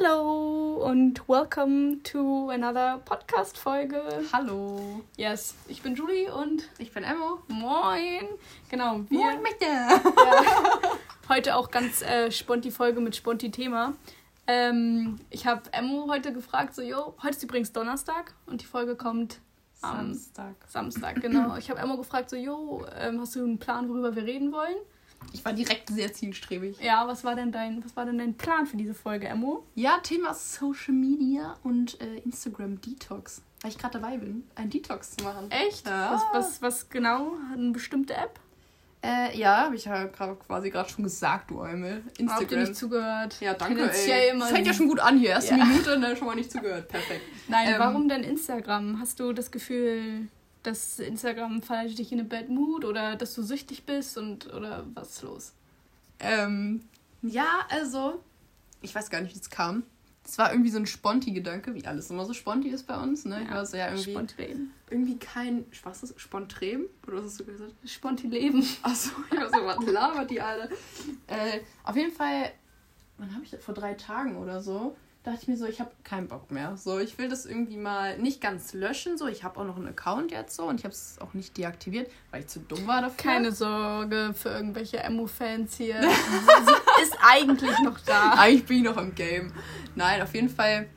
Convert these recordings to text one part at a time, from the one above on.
Hello und welcome to another Podcast-Folge. Hallo. Yes, ich bin Julie und ich bin Emmo. Moin. Genau, wir. Moin, bitte. Ja, heute auch ganz äh, Sponti-Folge mit Sponti-Thema. Ähm, ich habe Emmo heute gefragt, so, jo, heute ist übrigens Donnerstag und die Folge kommt am Samstag. Samstag, genau. Ich habe Emmo gefragt, so, jo, ähm, hast du einen Plan, worüber wir reden wollen? Ich war direkt sehr zielstrebig. Ja, was war denn dein, was war denn dein Plan für diese Folge, Emmo? Ja, Thema Social Media und äh, Instagram Detox. Weil ich gerade dabei bin, einen Detox zu machen. Echt? Ja. Was, was, was genau? Eine bestimmte App? Äh, ja, habe ich ja grad, quasi gerade schon gesagt, du Eumel. Habt ihr Instagram. nicht zugehört? Ja, danke, ey. immer Fängt ja schon gut an hier. Erste Ja. Minute, ne, schon mal nicht zugehört. Perfekt. Nein, Ähm, warum denn Instagram? Hast du das Gefühl, dass Instagram verleitet dich in eine Bad Mood oder dass du süchtig bist und oder was ist los? Ähm, ja, also, ich weiß gar nicht, wie es kam. Es war irgendwie so ein Sponti-Gedanke, wie alles immer so Sponti ist bei uns, ne? Ich war so, ja, irgendwie, Sponti-Leben. irgendwie kein, was ist das? Spontrem? Oder was hast du gesagt? Sponti-Leben. Achso, ich war so, was labert die alle? Äh, auf jeden Fall, wann habe ich das? Vor drei Tagen oder so, dachte ich mir so, ich habe keinen Bock mehr. So, ich will das irgendwie mal nicht ganz löschen. So, ich habe auch noch einen Account jetzt so und ich habe es auch nicht deaktiviert, weil ich zu dumm war dafür. Keine Sorge für irgendwelche Emo-Fans hier. Sie ist eigentlich noch da. Eigentlich bin ich noch im Game. Nein, auf jeden Fall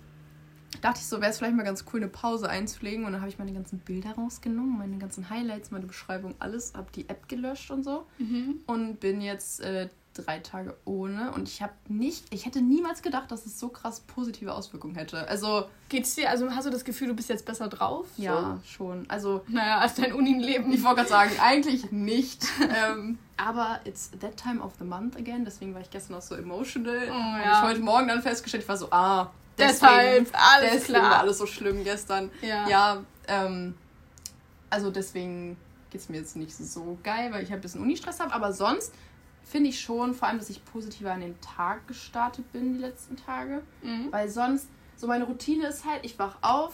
dachte ich so, wäre es vielleicht mal ganz cool, eine Pause einzulegen. Und dann habe ich meine ganzen Bilder rausgenommen, meine ganzen Highlights, meine Beschreibung, alles, habe die App gelöscht und so. Mhm. Und bin jetzt äh, drei Tage ohne. Und ich habe nicht, ich hätte niemals gedacht, dass es so krass positive Auswirkungen hätte. Also, Geht's dir, also hast du das Gefühl, du bist jetzt besser drauf? ja, schon. Also, So? Naja, als dein Unileben. ich wollte gerade sagen, eigentlich nicht. ähm, aber it's that time of the month again. Deswegen war ich gestern auch so emotional. Oh, Habe ja. ich heute Morgen dann festgestellt, ich war so, ah, Deshalb, alles deswegen klar. war alles so schlimm gestern. Ja. Ja, ähm, also deswegen geht es mir jetzt nicht so geil, weil ich halt ein bisschen Unistress habe. Aber sonst finde ich schon, vor allem, dass ich positiver an den Tag gestartet bin die letzten Tage. Mhm. Weil sonst, so meine Routine ist halt, ich wach auf,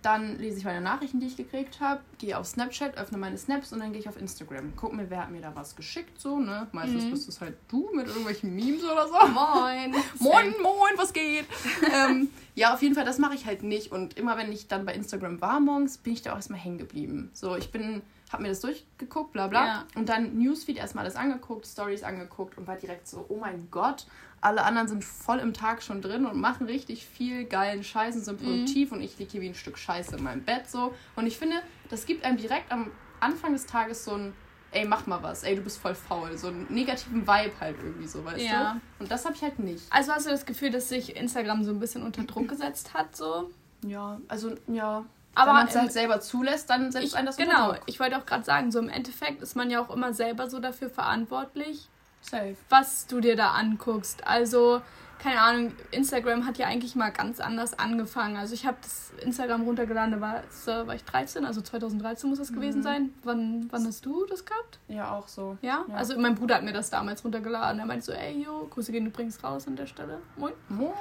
dann lese ich meine Nachrichten, die ich gekriegt habe, gehe auf Snapchat, öffne meine Snaps und dann gehe ich auf Instagram. Guck mir, wer hat mir da was geschickt, so, ne? Meistens Mhm. bist es halt du mit irgendwelchen Memes oder so. Moin. Moin, moin, was geht? ähm, ja, auf jeden Fall, das mache ich halt nicht. Und immer wenn ich dann bei Instagram war morgens, bin ich da auch erstmal hängen geblieben. So, ich bin, hab mir das durchgeguckt, bla bla. Ja. Und dann Newsfeed erstmal alles angeguckt, Stories angeguckt und war direkt so, oh mein Gott, alle anderen sind voll im Tag schon drin und machen richtig viel geilen Scheiß und sind Mhm. produktiv und ich liege hier wie ein Stück Scheiße in meinem Bett so. Und ich finde, das gibt einem direkt am Anfang des Tages so ein, ey, mach mal was, ey, du bist voll faul. So einen negativen Vibe halt irgendwie so, weißt Ja. du? Und das habe ich halt nicht. Also hast du das Gefühl, dass sich Instagram so ein bisschen unter Druck gesetzt hat, so? Ja, also ja. Aber Wenn man es halt selber zulässt, dann setzt Ich, einen das genau, Druck. ich wollte auch gerade sagen, so im Endeffekt ist man ja auch immer selber so dafür verantwortlich, Safe. was du dir da anguckst. Also, keine Ahnung, Instagram hat ja eigentlich mal ganz anders angefangen. Also ich habe das Instagram runtergeladen, da war, da war ich 13, also 2013 muss das gewesen sein. Wann, wann hast du das gehabt? Ja, auch so. Ja? Ja. Also mein Bruder hat mir das damals runtergeladen. Er meinte so, ey, yo, Grüße gehen übrigens raus an der Stelle. Moin. Moin.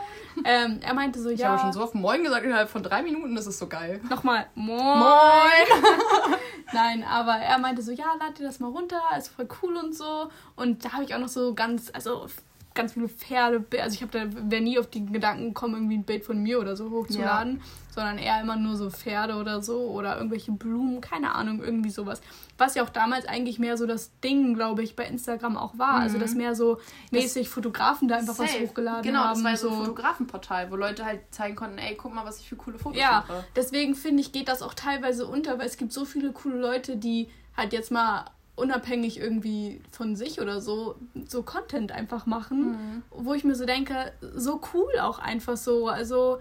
Ähm, er meinte so, Ich ja, habe schon so auf Moin gesagt, innerhalb von drei Minuten, das ist so geil. nochmal, moin. Moin! Nein, aber er meinte so, ja, lad dir das mal runter, ist voll cool und so. Und da habe ich auch noch so ganz, also ganz viele Pferde, also ich habe da wäre nie auf die Gedanken gekommen, irgendwie ein Bild von mir oder so hochzuladen, sondern eher immer nur so Pferde oder so oder irgendwelche Blumen, keine Ahnung, irgendwie sowas. Was ja auch damals eigentlich mehr so das Ding, glaube ich, bei Instagram auch war. Also dass mehr so mäßig Fotografen da einfach was Safe. hochgeladen genau, haben. das war so ein Fotografenportal, wo Leute halt zeigen konnten, ey, guck mal, was ich für coole Fotos Ja, mache. deswegen finde ich, geht das auch teilweise unter, weil es gibt so viele coole Leute, die halt jetzt mal unabhängig irgendwie von sich oder so, so Content einfach machen, wo ich mir so denke, so cool auch einfach so. Also,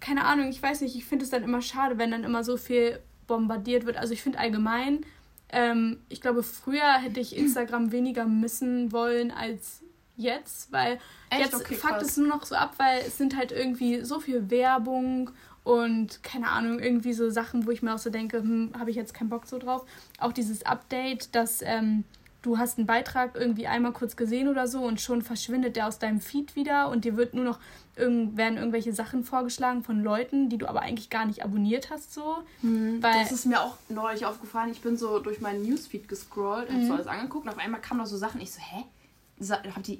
keine Ahnung, ich weiß nicht, ich finde es dann immer schade, wenn dann immer so viel bombardiert wird. Also ich finde allgemein, ähm, ich glaube, früher hätte ich Instagram weniger missen wollen als jetzt, weil Echt? jetzt Okay, fuckt es nur noch so ab, weil es sind halt irgendwie so viel Werbung und keine Ahnung, irgendwie so Sachen, wo ich mir auch so denke, hm, habe ich jetzt keinen Bock so drauf. Auch dieses Update, dass ähm, du hast einen Beitrag irgendwie einmal kurz gesehen oder so und schon verschwindet der aus deinem Feed wieder und dir wird nur noch irgend, werden irgendwelche Sachen vorgeschlagen von Leuten, die du aber eigentlich gar nicht abonniert hast so. Weil Das ist mir auch neulich aufgefallen. Ich bin so durch meinen Newsfeed gescrollt, hab Mhm. so alles angeguckt und auf einmal kamen noch so Sachen. Ich so, hä? hab die,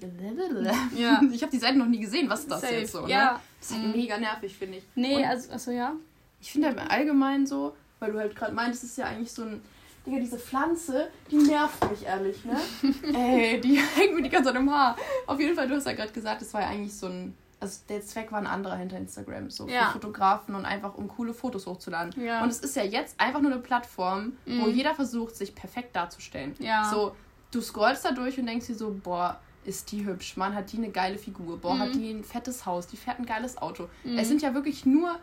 ja. ich habe die Seite noch nie gesehen. Was ist das Safe. jetzt so? Ne? Ja. Das ist halt mhm. mega nervig, finde ich. Nee, Und also, also ja. Ich finde halt allgemein so, weil du halt gerade meintest, es ist ja eigentlich so ein. Digga, diese Pflanze, die nervt mich ehrlich, ne? Ey, die hängt mir die ganze Zeit im Haar. Auf jeden Fall, du hast ja gerade gesagt, es war ja eigentlich so ein also der Zweck war ein anderer hinter Instagram, so ja. für Fotografen und einfach um coole Fotos hochzuladen. Ja. Und es ist ja jetzt einfach nur eine Plattform, mhm. wo jeder versucht, sich perfekt darzustellen. Ja. So, du scrollst da durch und denkst dir so, boah, ist die hübsch, Mann, hat die eine geile Figur, boah, mhm. hat die ein fettes Haus, die fährt ein geiles Auto. Mhm. Es sind ja wirklich nur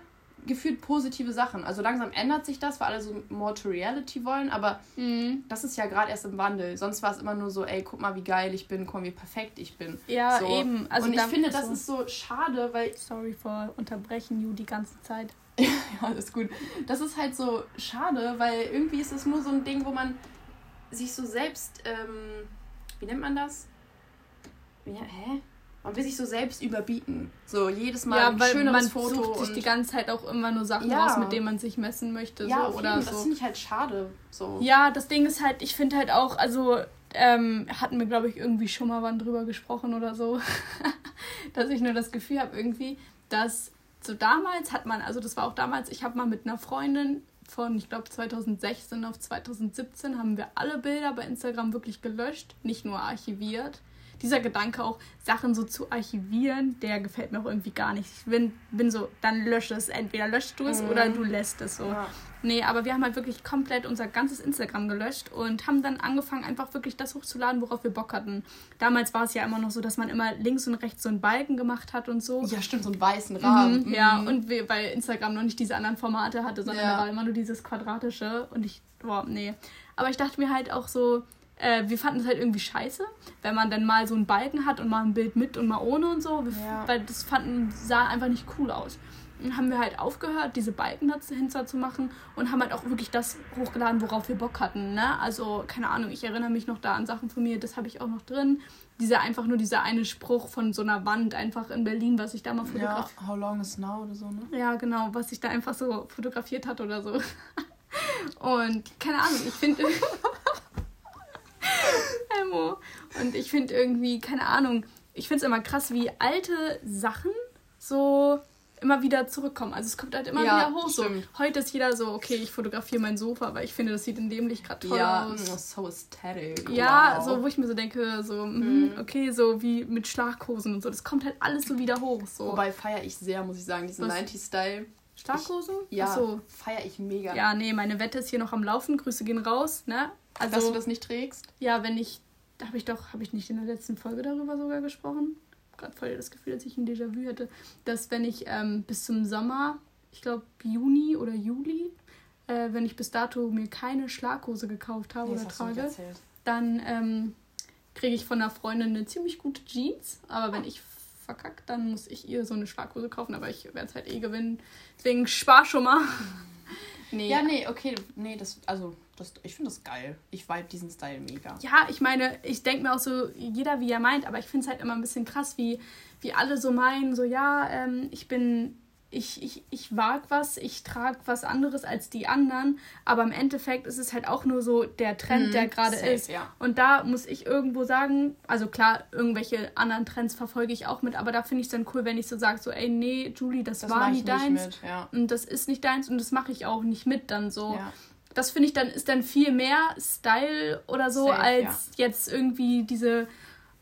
gefühlt positive Sachen. Also langsam ändert sich das, weil alle so more to reality wollen, aber mhm. das ist ja gerade erst im Wandel. Sonst war es immer nur so, ey, guck mal, wie geil ich bin, guck mal, wie perfekt ich bin. Ja, so. eben. Also Und ich finde, das so ist so schade, weil... Sorry for unterbrechen you die ganze Zeit. ja, alles gut. Das ist halt so schade, weil irgendwie ist es nur so ein Ding, wo man sich so selbst, ähm, wie nennt man das? Ja, hä? man will sich so selbst überbieten. So jedes Mal ja, ein schöneres man Foto. Sucht sich die ganze Zeit auch immer nur Sachen ja. raus, mit denen man sich messen möchte. Ja, so, oder so. das finde ich halt schade. So. Ja, das Ding ist halt, ich finde halt auch, also ähm, hatten wir, glaube ich, irgendwie schon mal wann drüber gesprochen oder so, dass ich nur das Gefühl habe irgendwie, dass so damals hat man, also das war auch damals, ich habe mal mit einer Freundin von, ich glaube, 2016 auf 2017 haben wir alle Bilder bei Instagram wirklich gelöscht, nicht nur archiviert dieser Gedanke auch, Sachen so zu archivieren, der gefällt mir auch irgendwie gar nicht. Ich bin, bin so, dann lösche es. Entweder löscht du es mhm. oder du lässt es so. Ja. Nee, aber wir haben halt wirklich komplett unser ganzes Instagram gelöscht und haben dann angefangen, einfach wirklich das hochzuladen, worauf wir Bock hatten. Damals war es ja immer noch so, dass man immer links und rechts so einen Balken gemacht hat und so. Ja, stimmt, so einen weißen Rahmen. Mhm, ja, mhm. und wir, weil Instagram noch nicht diese anderen Formate hatte, sondern ja. da war immer nur dieses quadratische und ich, boah, nee. Aber ich dachte mir halt auch so, äh, wir fanden es halt irgendwie scheiße, wenn man dann mal so einen Balken hat und mal ein Bild mit und mal ohne und so, ja. weil das fanden, sah einfach nicht cool aus. Dann haben wir halt aufgehört, diese Balken dahinter zu machen und haben halt auch wirklich das hochgeladen, worauf wir Bock hatten. Ne? Also, keine Ahnung, ich erinnere mich noch da an Sachen von mir, das habe ich auch noch drin. Dieser einfach nur dieser eine Spruch von so einer Wand einfach in Berlin, was ich da mal fotografiert Ja, how long is now oder so, ne? Ja, genau, was ich da einfach so fotografiert hat oder so. Und keine Ahnung, ich finde. Elmo. Und ich finde irgendwie, keine Ahnung, ich finde es immer krass, wie alte Sachen so immer wieder zurückkommen. Also es kommt halt immer ja, wieder hoch. So. Heute ist jeder so, okay, ich fotografiere mein Sofa, weil ich finde, das sieht in dem Licht gerade toll ja, aus. Ja, so aesthetic. Ja, wow. so wo ich mir so denke, so, mhm. okay, so wie mit Schlaghosen und so. Das kommt halt alles so wieder hoch. So. Wobei feiere ich sehr, muss ich sagen, diesen 90-Style. Schlaghosen? Ich, ja, so. feiere ich mega. Ja, nee, meine Wette ist hier noch am Laufen. Grüße gehen raus, ne? Also, Dass du das nicht trägst? Ja, wenn ich habe ich doch, habe ich nicht in der letzten Folge darüber sogar gesprochen? Gerade voll das Gefühl, dass ich ein Déjà-vu hatte, dass wenn ich ähm, bis zum Sommer, ich glaube Juni oder Juli, äh, wenn ich bis dato mir keine Schlaghose gekauft habe nee, oder trage, dann ähm, kriege ich von einer Freundin eine ziemlich gute Jeans. Aber wenn ich verkackt, dann muss ich ihr so eine Schlaghose kaufen. Aber ich werde es halt eh gewinnen. Deswegen spar schon mal. Nee. Ja, nee, okay. Nee, das, also, das, ich finde das geil. Ich vibe diesen Style mega. Ja, ich meine, ich denke mir auch so, jeder wie er meint, aber ich finde es halt immer ein bisschen krass, wie, wie alle so meinen, so, ja, ähm, ich bin ich, ich, ich wage was, ich trage was anderes als die anderen, aber im Endeffekt ist es halt auch nur so der Trend, mhm, der gerade ist. Ja. Und da muss ich irgendwo sagen, also klar, irgendwelche anderen Trends verfolge ich auch mit, aber da finde ich es dann cool, wenn ich so sage, so, ey, nee, Julie, das, das war nie deins. Mit, ja. Und das ist nicht deins und das mache ich auch nicht mit dann so. Ja. Das finde ich dann, ist dann viel mehr Style oder so, Safe, als jetzt irgendwie diese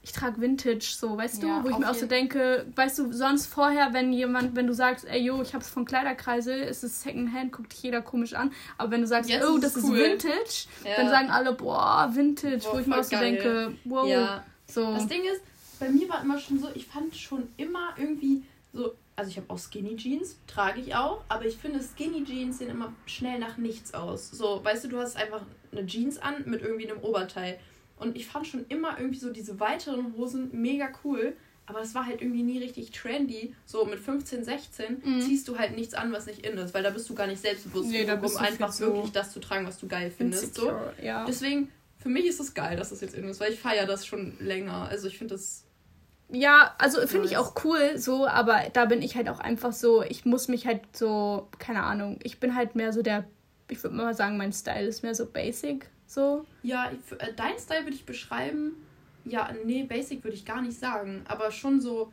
ich trage Vintage, so, weißt ja, du, wo ich mir auch so denke, weißt du, sonst vorher, wenn jemand, wenn du sagst, ey, yo, ich hab's von Kleiderkreisel, ist es Secondhand, guckt dich jeder komisch an, aber wenn du sagst, yes, oh, das ist, cool. ist Vintage, ja. dann sagen alle, boah, Vintage, boah, wo ich mir auch so geil. denke, wow, ja. so. Das Ding ist, bei mir war immer schon so, ich fand schon immer irgendwie so, also ich habe auch Skinny Jeans, trage ich auch, aber ich finde Skinny Jeans sehen immer schnell nach nichts aus. So, weißt du, du hast einfach eine Jeans an mit irgendwie einem Oberteil. Und ich fand schon immer irgendwie so diese weiteren Hosen mega cool. Aber das war halt irgendwie nie richtig trendy. So mit 15, 16 mhm. ziehst du halt nichts an, was nicht in ist, weil da bist du gar nicht selbstbewusst nee, genug, um einfach wirklich so das zu tragen, was du geil findest. So. Ja. Deswegen, für mich ist es geil, dass das jetzt in ist, weil ich feiere das schon länger. Also ich finde das. Ja, also finde ich auch cool, so, aber da bin ich halt auch einfach so, ich muss mich halt so, keine Ahnung, ich bin halt mehr so der, ich würde mal sagen, mein Style ist mehr so basic. So. Ja, äh, dein Style würde ich beschreiben ja, nee, basic würde ich gar nicht sagen, aber schon so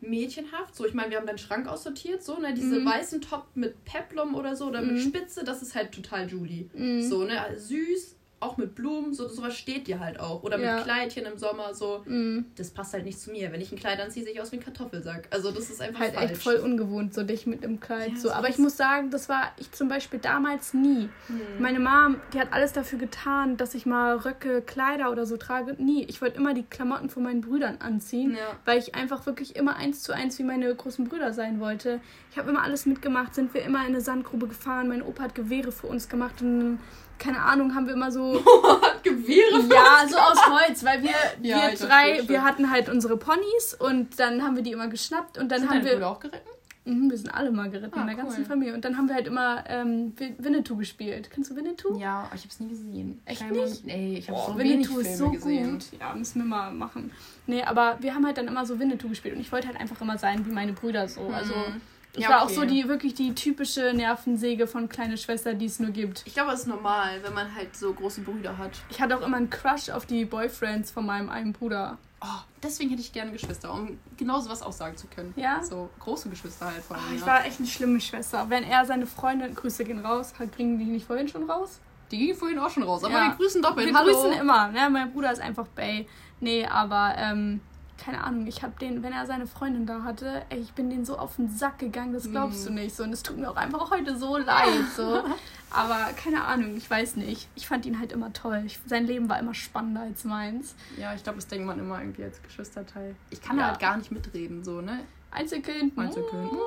mädchenhaft. So, ich meine, wir haben deinen Schrank aussortiert, so, ne, diese mhm. weißen Top mit Peplum oder so oder mhm. mit Spitze, das ist halt total Julie. Mhm. So, ne, süß, auch mit Blumen, so sowas steht dir halt auch. Oder ja. mit Kleidchen im Sommer, so. Mm. Das passt halt nicht zu mir. Wenn ich ein Kleid anziehe, sehe ich aus wie ein Kartoffelsack. Also das ist einfach halt falsch. echt voll ungewohnt, so dich mit einem Kleid. Ja, so. Aber ich muss sagen, das war ich zum Beispiel damals nie. Mm. Meine Mom, die hat alles dafür getan, dass ich mal Röcke, Kleider oder so trage. Nie. Ich wollte immer die Klamotten von meinen Brüdern anziehen, ja. weil ich einfach wirklich immer eins zu eins wie meine großen Brüder sein wollte. Ich habe immer alles mitgemacht, sind wir immer in eine Sandgrube gefahren. Mein Opa hat Gewehre für uns gemacht und keine Ahnung, haben wir immer so. Gewehre? Ja, so aus Holz, weil wir, ja, wir drei, wir hatten halt unsere Ponys und dann haben wir die immer geschnappt und dann sind haben wir. Brüder auch geritten? Mhm, wir sind alle mal geritten ah, in der cool. ganzen Familie. Und dann haben wir halt immer ähm, Winnetou gespielt. Kennst du Winnetou? Ja, ich hab's nie gesehen. Echt Scheinbar nicht? Nee, ich habe so Winnetou ist so gesehen. gut. Ja, müssen wir mal machen. Nee, aber wir haben halt dann immer so Winnetou gespielt und ich wollte halt einfach immer sein wie meine Brüder so. Also mhm. Ich ja, war okay. auch so die wirklich die typische Nervensäge von kleine Schwester, die es nur gibt. Ich glaube, es ist normal, wenn man halt so große Brüder hat. Ich hatte auch immer einen Crush auf die Boyfriends von meinem einen Bruder. Oh, deswegen hätte ich gerne Geschwister, um genau sowas auch sagen zu können. Ja. So große Geschwister halt vor allem. Oh, ich war echt eine schlimme Schwester. Wenn er seine Freundin, Grüße gehen raus, bringen die nicht vorhin schon raus? Die gingen vorhin auch schon raus, aber ja. wir grüßen doppelt. Wir Hallo. grüßen immer, ne? Mein Bruder ist einfach Bay. Nee, aber ähm, keine Ahnung, ich habe den, wenn er seine Freundin da hatte, ey, ich bin den so auf den Sack gegangen, das glaubst mm. du nicht. So, und es tut mir auch einfach heute so leid. So. Aber keine Ahnung, ich weiß nicht. Ich fand ihn halt immer toll. Ich, sein Leben war immer spannender als meins. Ja, ich glaube, das denkt man immer irgendwie als Geschwisterteil. Ich kann ja. halt gar nicht mitreden, so, ne? Einzelkind. Einzelkind. Moin.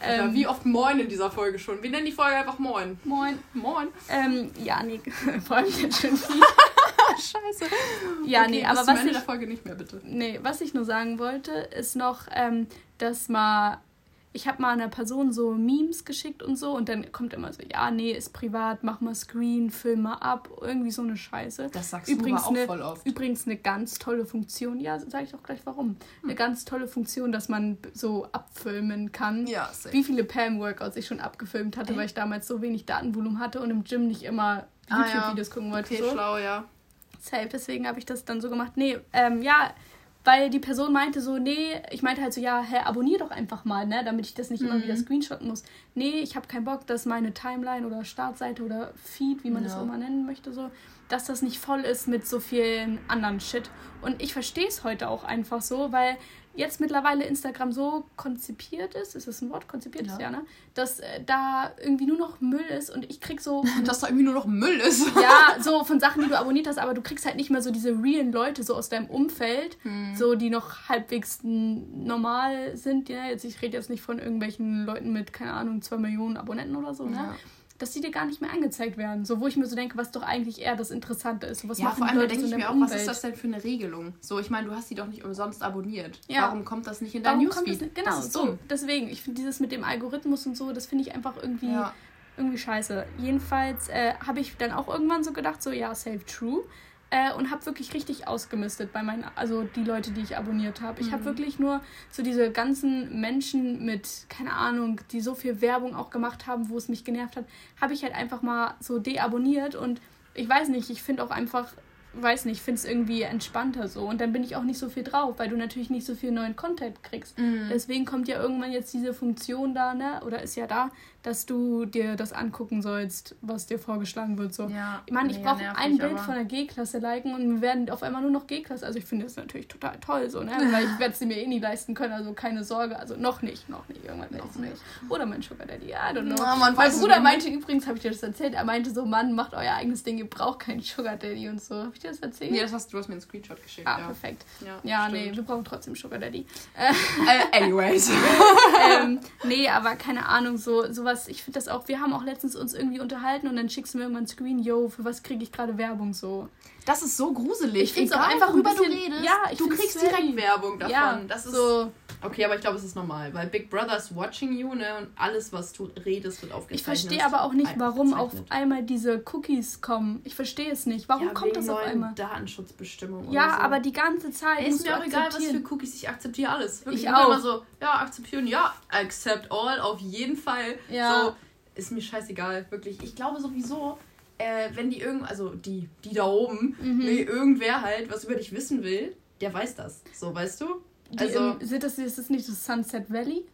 Ähm, wie oft Moin in dieser Folge schon? Wir nennen die Folge einfach Moin. Moin. Moin. Ähm, ja, nee, vor allem jetzt schon viel. Scheiße. Ja, okay, nee, aber was ich. der Folge nicht mehr, bitte. Nee, was ich nur sagen wollte, ist noch, ähm, dass mal. Ich habe mal einer Person so Memes geschickt und so und dann kommt immer so, ja, nee, ist privat, mach mal Screen, film mal ab, irgendwie so eine Scheiße. Das sagst übrigens du auch eine, voll oft. Übrigens eine ganz tolle Funktion, ja, sage ich auch gleich warum. Eine hm. ganz tolle Funktion, dass man so abfilmen kann. Ja, safe. Wie viele Pam-Workouts ich schon abgefilmt hatte, Ey. weil ich damals so wenig Datenvolumen hatte und im Gym nicht immer YouTube-Videos ah, ja. gucken wollte. Okay, so. schlau, ja safe. Deswegen habe ich das dann so gemacht. Nee, ähm, ja, weil die Person meinte so, nee, ich meinte halt so, ja, hä, abonnier doch einfach mal, ne, damit ich das nicht mhm. immer wieder screenshotten muss. Nee, ich habe keinen Bock, dass meine Timeline oder Startseite oder Feed, wie man ja. das auch mal nennen möchte, so, dass das nicht voll ist mit so vielen anderen Shit. Und ich verstehe es heute auch einfach so, weil jetzt mittlerweile Instagram so konzipiert ist, ist das ein Wort? Konzipiert ja. ist ja, ne? Dass äh, da irgendwie nur noch Müll ist und ich krieg so. Dass da irgendwie nur noch Müll ist. ja, so von Sachen, die du abonniert hast, aber du kriegst halt nicht mehr so diese realen Leute so aus deinem Umfeld, hm. so die noch halbwegs normal sind. Ja, jetzt, ich rede jetzt nicht von irgendwelchen Leuten mit, keine Ahnung, zwei Millionen Abonnenten oder so, ne? Ja dass die dir gar nicht mehr angezeigt werden. So, wo ich mir so denke, was doch eigentlich eher das Interessante ist. was ja, vor allem da denke ich mir auch, Umwelt? was ist das denn für eine Regelung? So, ich meine, du hast die doch nicht umsonst abonniert. Ja. Warum kommt das nicht in dein Newsfeed? Nicht, genau, so. Deswegen, ich finde dieses mit dem Algorithmus und so, das finde ich einfach irgendwie, ja. irgendwie scheiße. Jedenfalls äh, habe ich dann auch irgendwann so gedacht, so, ja, safe true. Äh, und habe wirklich richtig ausgemistet bei meinen, also die Leute, die ich abonniert habe. Ich mhm. habe wirklich nur so diese ganzen Menschen mit, keine Ahnung, die so viel Werbung auch gemacht haben, wo es mich genervt hat, habe ich halt einfach mal so deabonniert und ich weiß nicht, ich finde auch einfach weiß nicht, finde es irgendwie entspannter so. Und dann bin ich auch nicht so viel drauf, weil du natürlich nicht so viel neuen Content kriegst. Mhm. Deswegen kommt ja irgendwann jetzt diese Funktion da, ne? Oder ist ja da, dass du dir das angucken sollst, was dir vorgeschlagen wird. So. Ja, ich meine, ich brauche ein Bild aber. von der G-Klasse liken und wir werden auf einmal nur noch G-Klasse. Also ich finde das natürlich total toll, so, ne? Weil ich werde es mir eh nie leisten können, also keine Sorge. Also noch nicht, noch nicht. Irgendwann noch nicht. nicht. Oder mein Sugar Daddy, I don't know. Ja, mein Bruder meinte übrigens, habe ich dir das erzählt, er meinte so, Mann, macht euer eigenes Ding, ihr braucht keinen Sugar Daddy und so. Habe ich dir das erzählt? Nee, das hast, du hast mir einen Screenshot geschickt. Ah, ja. perfekt. Ja, ja nee, wir brauchen trotzdem Sugar Daddy. Äh, anyways. ähm, nee, aber keine Ahnung, so sowas, ich finde das auch, wir haben auch letztens uns irgendwie unterhalten und dann schickst du mir irgendwann ein Screen, yo, für was kriege ich gerade Werbung so. Das ist so gruselig. Ich finde es auch einfach, worüber du redest. Ja, ich du kriegst direkt Werbung davon. Ja, das ist so. Okay, aber ich glaube, es ist normal, weil Big Brother ist watching you, ne? Und alles, was du redest, wird aufgezeichnet. Ich verstehe aber auch nicht, warum auf einmal diese Cookies kommen. Ich verstehe es nicht. Warum ja, kommt das auf einmal? Datenschutzbestimmungen. Ja, so. aber die ganze Zeit. Ist mir auch egal, was für Cookies. Ich akzeptiere alles. Wirklich. Ich, ich auch. Immer so, ja, akzeptieren, ja, accept all, auf jeden Fall. Ja. So, ist mir scheißegal, wirklich. Ich glaube sowieso, äh, wenn die irgend, also die, die da oben, mhm. irgendwer halt was über dich wissen will, der weiß das. So, weißt du? Die also. Im, sind das, ist das nicht das Sunset Valley?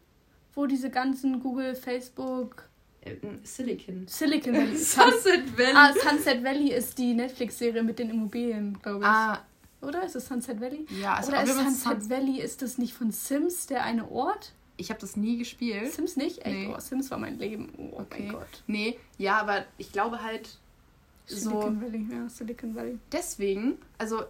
Wo diese ganzen Google, Facebook. Äh, Silicon. Silicon Valley. Sunset Valley. Ah, Sunset Valley ist die Netflix-Serie mit den Immobilien, glaube ich. Ah. Oder ist es Sunset Valley? Ja, also Oder ist Sunset Sun Valley, ist das nicht von Sims, der eine Ort? Ich habe das nie gespielt. Sims nicht? Echt? Nee. Oh, Sims war mein Leben. Oh okay. mein Gott. Nee, ja, aber ich glaube halt, Silicon so, Valley, ja, Silicon Valley. Deswegen, also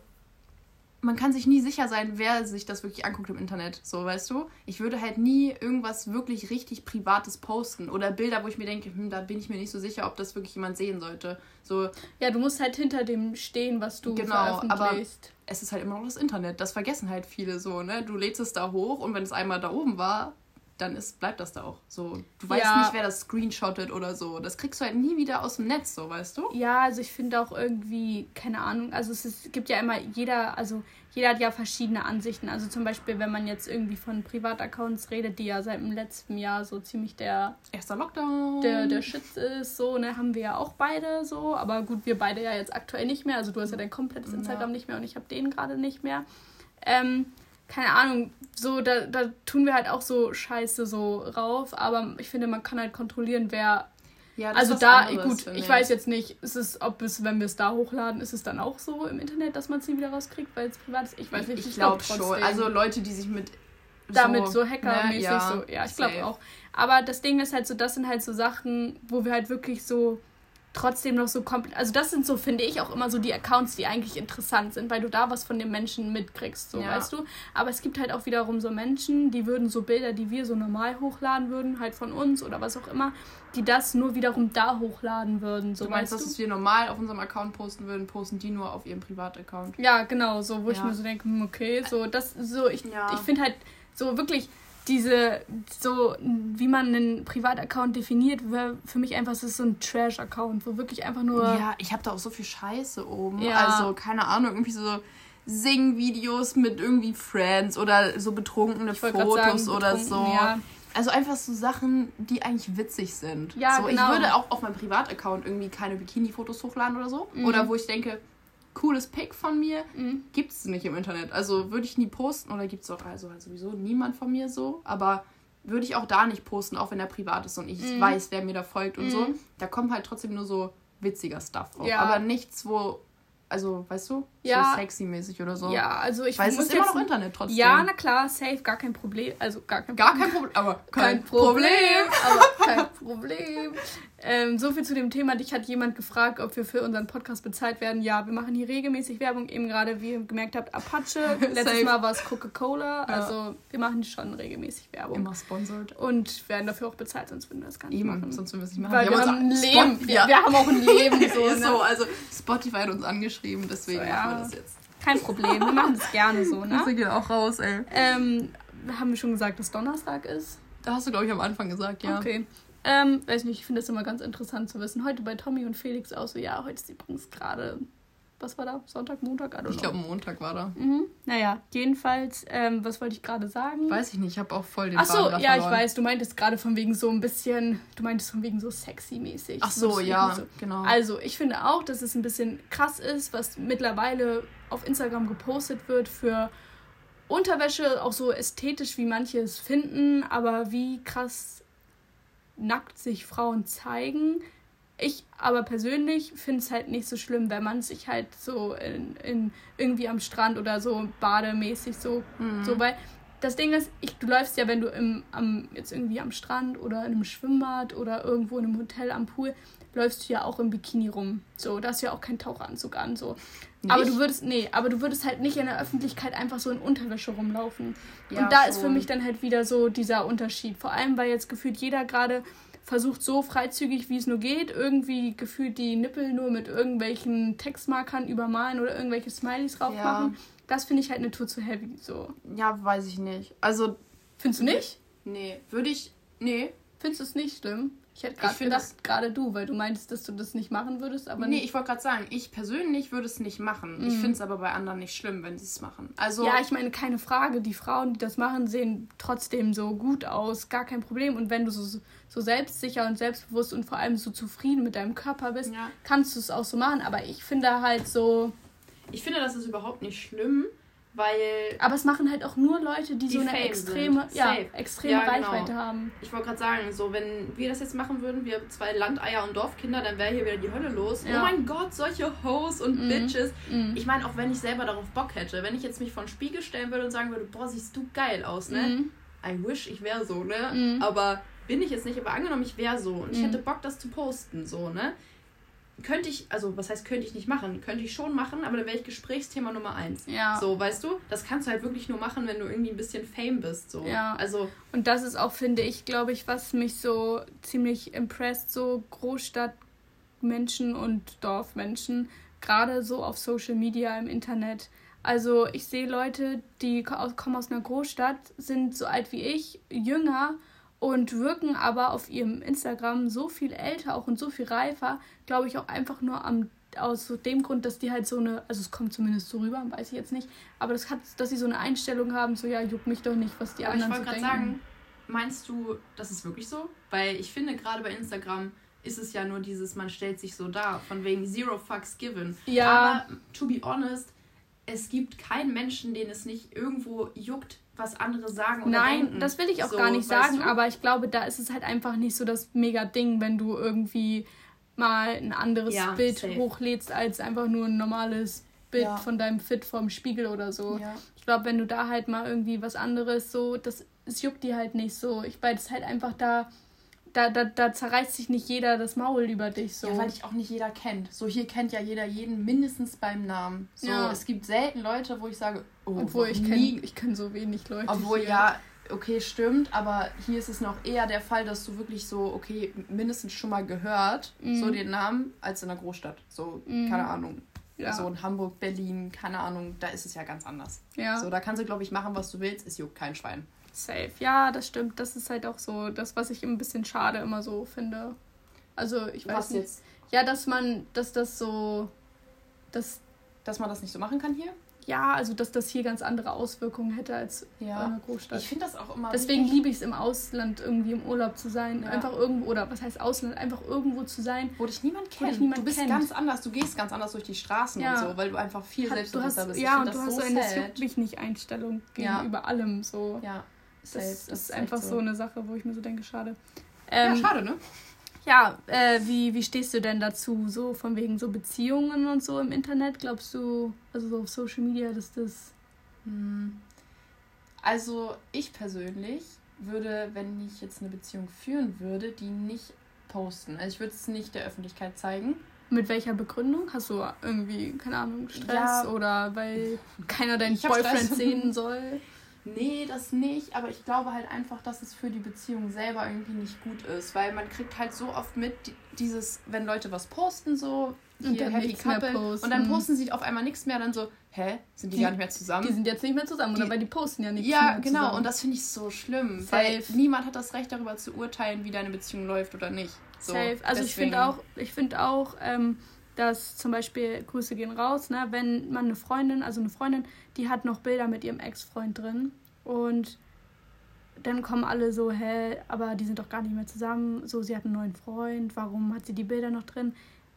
man kann sich nie sicher sein, wer sich das wirklich anguckt im Internet. So, weißt du? Ich würde halt nie irgendwas wirklich richtig Privates posten oder Bilder, wo ich mir denke, hm, da bin ich mir nicht so sicher, ob das wirklich jemand sehen sollte. So. Ja, du musst halt hinter dem stehen, was du genau, veröffentlichst. Aber es ist halt immer noch das Internet. Das vergessen halt viele so, ne? Du lädst es da hoch und wenn es einmal da oben war, dann ist, bleibt das da auch. So, du weißt ja. nicht, wer das screenshottet oder so. Das kriegst du halt nie wieder aus dem Netz, so, weißt du? Ja, also ich finde auch irgendwie, keine Ahnung, also es, ist, gibt ja immer, jeder, also jeder hat ja verschiedene Ansichten. Also zum Beispiel, wenn man jetzt irgendwie von Privataccounts redet, die ja seit dem letzten Jahr so ziemlich der erster Lockdown der, der Shit ist, so, ne, haben wir ja auch beide so. Aber gut, wir beide ja jetzt aktuell nicht mehr. Also du hast ja dein komplettes Instagram ja. nicht mehr und ich habe den gerade nicht mehr. Ähm, keine Ahnung, so, da, da tun wir halt auch so Scheiße so rauf, aber ich finde, man kann halt kontrollieren, wer. Ja, also da, gut, ich, weiß jetzt nicht, ist es, ob es, wenn wir es da hochladen, ist es dann auch so im Internet, dass man es nie wieder rauskriegt, weil es privat ist. Ich weiß nicht, ich, ich glaube glaub schon. Also Leute, die sich mit damit so, so hackermäßig ja, so, ja, ich glaube auch. Aber das Ding ist halt so, das sind halt so Sachen, wo wir halt wirklich so trotzdem noch so komplett. Also, das sind so, finde ich, auch immer so die Accounts, die eigentlich interessant sind, weil du da was von den Menschen mitkriegst, so, ja. weißt du? Aber es gibt halt auch wiederum so Menschen, die würden so Bilder, die wir so normal hochladen würden, halt von uns oder was auch immer, die das nur wiederum da hochladen würden. So, du meinst, weißt dass du? wir normal auf unserem Account posten würden, posten die nur auf ihrem Privataccount? Ja, genau, so, wo ja. ich mir so denke, hm, okay, so, das, so, ich, ja. ich finde halt, so wirklich diese, so wie man einen Privataccount definiert, für mich einfach, so ein Trash-Account, wo wirklich einfach nur. Ja, ich habe da auch so viel Scheiße oben. Ja. Also, keine Ahnung, irgendwie so Sing-Videos mit irgendwie Friends oder so betrunkene Fotos sagen, oder so. Ja. Also einfach so Sachen, die eigentlich witzig sind. Ja, so, genau. Ich würde auch auf meinem Privataccount irgendwie keine Bikini-Fotos hochladen oder so. Mhm. Oder wo ich denke, cooles Pick von mir mhm. gibt es nicht im Internet. Also würde ich nie posten oder gibt es auch also halt sowieso niemand von mir so. Aber würde ich auch da nicht posten, auch wenn er privat ist und ich mhm. weiß, wer mir da folgt und mhm. so. Da kommt halt trotzdem nur so witziger Stuff drauf. Ja. Aber nichts, wo also, weißt du? Ja. So sexy-mäßig oder so. Ja, also ich Weil es ist immer noch Internet trotzdem. Ja, na klar, safe, gar kein Problem. Also gar kein Gar kein Problem, aber kein, kein Problem. Problem. aber kein Problem. Ähm, so viel zu dem Thema. Dich hat jemand gefragt, ob wir für unseren Podcast bezahlt werden. Ja, wir machen hier regelmäßig Werbung. Eben gerade, wie ihr gemerkt habt, Apache. Letztes Mal war es Coca-Cola. Ja. Also wir machen schon regelmäßig Werbung. Immer sponsored. Und werden dafür auch bezahlt, sonst würden wir das gar nicht Eben, machen. Sonst würden wir es nicht machen. Weil wir, wir haben ein Leben. Wir, wir, haben auch ein Leben. So, ne? so, also Spotify hat uns angeschrieben, deswegen so, ja. Wir das jetzt. Kein Problem, wir machen das gerne so, ne? Das geht auch raus, ey. Ähm, haben wir schon gesagt, dass Donnerstag ist? Da hast du, glaube ich, am Anfang gesagt, ja. Okay. Ähm, weiß nicht, ich finde es immer ganz interessant zu wissen. Heute bei Tommy und Felix auch so, ja, heute ist übrigens gerade, was war da? Sonntag, Montag? Ich glaube, Montag war da. Mhm. Naja, jedenfalls, ähm, was wollte ich gerade sagen? Weiß ich nicht, ich habe auch voll den Ach so, ja, verloren. ich weiß, du meintest gerade von wegen so ein bisschen, du meintest von wegen so sexy-mäßig. Ach so, ja, so. genau. Also, ich finde auch, dass es ein bisschen krass ist, was mittlerweile auf Instagram gepostet wird für Unterwäsche, auch so ästhetisch, wie manche es finden, aber wie krass nackt sich Frauen zeigen. Ich aber persönlich finde es halt nicht so schlimm, wenn man sich halt so in, in irgendwie am Strand oder so bademäßig so, mhm. so weil das Ding ist, ich, du läufst ja, wenn du im, am, jetzt irgendwie am Strand oder in einem Schwimmbad oder irgendwo in einem Hotel am Pool, läufst du ja auch im Bikini rum. So, da hast du ja auch keinen Taucheranzug an. So. Aber du würdest, nee, aber du würdest halt nicht in der Öffentlichkeit einfach so in Unterwäsche rumlaufen. Ja, und da schon. ist für mich dann halt wieder so dieser Unterschied. Vor allem, weil jetzt gefühlt jeder gerade versucht so freizügig, wie es nur geht, irgendwie gefühlt die Nippel nur mit irgendwelchen Textmarkern übermalen oder irgendwelche Smileys drauf ja. machen. Das finde ich halt eine Tour zu heavy. So. Ja, weiß ich nicht. Also. Findest du nicht? Nee, würde ich. Nee. Findest du es nicht schlimm? Ich hätte gerade gedacht, gerade du, weil du meintest, dass du das nicht machen würdest, aber Nee, ich wollte gerade sagen, ich persönlich würde es nicht machen. Mhm. Ich finde es aber bei anderen nicht schlimm, wenn sie es machen. Also Ja, ich meine, keine Frage. Die Frauen, die das machen, sehen trotzdem so gut aus. Gar kein Problem. Und wenn du so, so selbstsicher und selbstbewusst und vor allem so zufrieden mit deinem Körper bist, ja. kannst du es auch so machen. Aber ich finde halt so. Ich finde, das ist überhaupt nicht schlimm weil. Aber es machen halt auch nur Leute, die, die so eine extreme, ja, extreme ja, genau. Reichweite genau. haben. Ich wollte gerade sagen, so wenn wir das jetzt machen würden, wir zwei Landeier und Dorfkinder, dann wäre hier wieder die Hölle los. Ja. Oh mein Gott, solche Hoes und mhm. Bitches. Mhm. Ich meine, auch wenn ich selber darauf Bock hätte, wenn ich jetzt mich vor den Spiegel stellen würde und sagen würde, boah, siehst du geil aus, ne? Mhm. I wish ich wäre so, ne? Mhm. Aber bin ich jetzt nicht, aber angenommen, ich wäre so und ich mhm. hätte Bock, das zu posten, so, ne? Könnte ich, also was heißt, könnte ich nicht machen? Könnte ich schon machen, aber dann wäre ich Gesprächsthema Nummer eins. Ja. So, weißt du? Das kannst du halt wirklich nur machen, wenn du irgendwie ein bisschen Fame bist. So. Ja. Also. Und das ist auch, finde ich, glaube ich, was mich so ziemlich impressed, so Großstadtmenschen und Dorfmenschen, gerade so auf Social Media, im Internet. Also ich sehe Leute, die kommen aus einer Großstadt, sind so alt wie ich, jünger und wirken aber auf ihrem Instagram so viel älter auch und so viel reifer, glaube ich auch einfach nur am aus dem Grund, dass die halt so eine, also es kommt zumindest so rüber, weiß ich jetzt nicht, aber das hat, dass sie so eine Einstellung haben, so ja, juckt mich doch nicht, was die aber anderen ich wollte so gerade sagen, meinst du, das ist wirklich so? Weil ich finde gerade bei Instagram ist es ja nur dieses, man stellt sich so dar, von wegen Zero Fucks Given. Ja. Aber to be honest, es gibt keinen Menschen, den es nicht irgendwo juckt, was andere sagen oder Nein, denken. das will ich auch so, gar nicht sagen, du? aber ich glaube, da ist es halt einfach nicht so das mega Ding, wenn du irgendwie mal ein anderes ja, Bild safe. hochlädst als einfach nur ein normales Bild ja. von deinem Fit vorm Spiegel oder so. Ja. Ich glaube, wenn du da halt mal irgendwie was anderes so, das, das juckt die halt nicht so. Ich weil es halt einfach da da, da, da zerreißt sich nicht jeder das Maul über dich so. Ja, weil dich auch nicht jeder kennt. So hier kennt ja jeder jeden mindestens beim Namen. So ja. es gibt selten Leute, wo ich sage, oh, obwohl ich kenne ich kenn so wenig Leute. Obwohl hier. ja, okay, stimmt, aber hier ist es noch eher der Fall, dass du wirklich so, okay, mindestens schon mal gehört, mhm. so den Namen, als in der Großstadt. So, mhm. keine Ahnung. Ja. So in Hamburg, Berlin, keine Ahnung, da ist es ja ganz anders. Ja. So, da kannst du, glaube ich, machen, was du willst, es juckt kein Schwein. Safe. Ja, das stimmt. Das ist halt auch so das, was ich ein bisschen schade immer so finde. Also, ich weiß was nicht. jetzt? Ja, dass man, dass das so. Dass, dass man das nicht so machen kann hier? Ja, also dass das hier ganz andere Auswirkungen hätte als ja. in einer Großstadt. Ich finde das auch immer. Deswegen liebe ich es im Ausland irgendwie im Urlaub zu sein. Ja. Einfach irgendwo, oder was heißt Ausland? Einfach irgendwo zu sein. Wo dich niemand kennt. Niemand du bist kennt. ganz anders, du gehst ganz anders durch die Straßen ja. und so, weil du einfach viel selbstbewusster bist. Ja, und du hast so eine mich nicht Einstellung gegenüber allem so. Ja. Das, das, ist einfach so. so. eine Sache, wo ich mir so denke, schade. Ähm, ja, schade, ne? Ja, äh, wie, wie stehst du denn dazu, so von wegen so Beziehungen und so im Internet? Glaubst du, also so auf Social Media, dass das. Hm. Also, ich persönlich würde, wenn ich jetzt eine Beziehung führen würde, die nicht posten. Also, ich würde es nicht der Öffentlichkeit zeigen. Mit welcher Begründung? Hast du irgendwie, keine Ahnung, Stress ja, oder weil keiner deinen Boyfriend sehen soll? Nee, das nicht, aber ich glaube halt einfach, dass es für die Beziehung selber irgendwie nicht gut ist, weil man kriegt halt so oft mit dieses, wenn Leute was posten, so hier Happy Couple und dann posten sie auf einmal nichts mehr, dann so, hä, sind die, die, gar nicht mehr zusammen? Die sind jetzt nicht mehr zusammen, die, oder weil die posten ja nichts ja, mehr genau, zusammen. und das finde ich so schlimm, Safe. weil niemand hat das Recht darüber zu urteilen, wie deine Beziehung läuft oder nicht. So, Safe. Also deswegen. ich finde auch, ich finde auch, ähm, dass zum Beispiel Grüße gehen raus, ne, wenn man eine Freundin, also eine Freundin, die hat noch Bilder mit ihrem Ex-Freund drin und dann kommen alle so, hä, aber die sind doch gar nicht mehr zusammen, so, sie hat einen neuen Freund, warum hat sie die Bilder noch drin?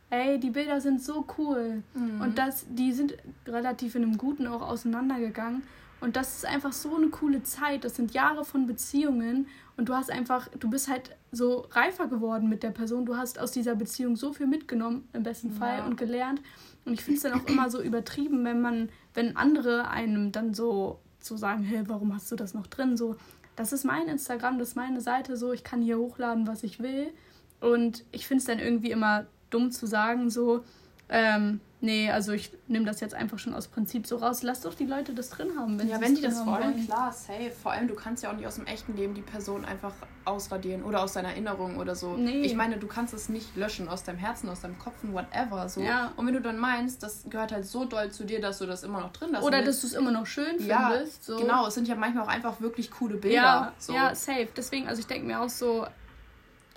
Ey, die Bilder sind so cool. Mhm. Und das, die sind relativ in einem Guten auch auseinandergegangen. Und das ist einfach so eine coole Zeit. Das sind Jahre von Beziehungen und du hast einfach, du bist halt so reifer geworden mit der Person. Du hast aus dieser Beziehung so viel mitgenommen, im besten Fall, und gelernt. Und ich finde es dann auch immer so übertrieben, wenn man, wenn andere einem dann so, so sagen, hey, warum hast du das noch drin? So, das ist mein Instagram, das ist meine Seite, so, ich kann hier hochladen, was ich will. Und ich finde es dann irgendwie immer dumm zu sagen, so, ähm, nee, also ich nehme das jetzt einfach schon aus Prinzip so raus. Lass doch die Leute das drin haben. Wenn ja, wenn die das wollen, wollen, klar, safe. Vor allem, du kannst ja auch nicht aus dem echten Leben die Person einfach ausradieren oder aus deiner Erinnerung oder so. Nee. Ich meine, du kannst es nicht löschen aus deinem Herzen, aus deinem Kopf, whatever. So. Ja. Und wenn du dann meinst, das gehört halt so doll zu dir, dass du das immer noch drin hast. Oder dass du es immer noch schön ja, findest. So. Genau, es sind ja manchmal auch einfach wirklich coole Bilder. Ja, so. ja safe. Deswegen, also ich denke mir auch so,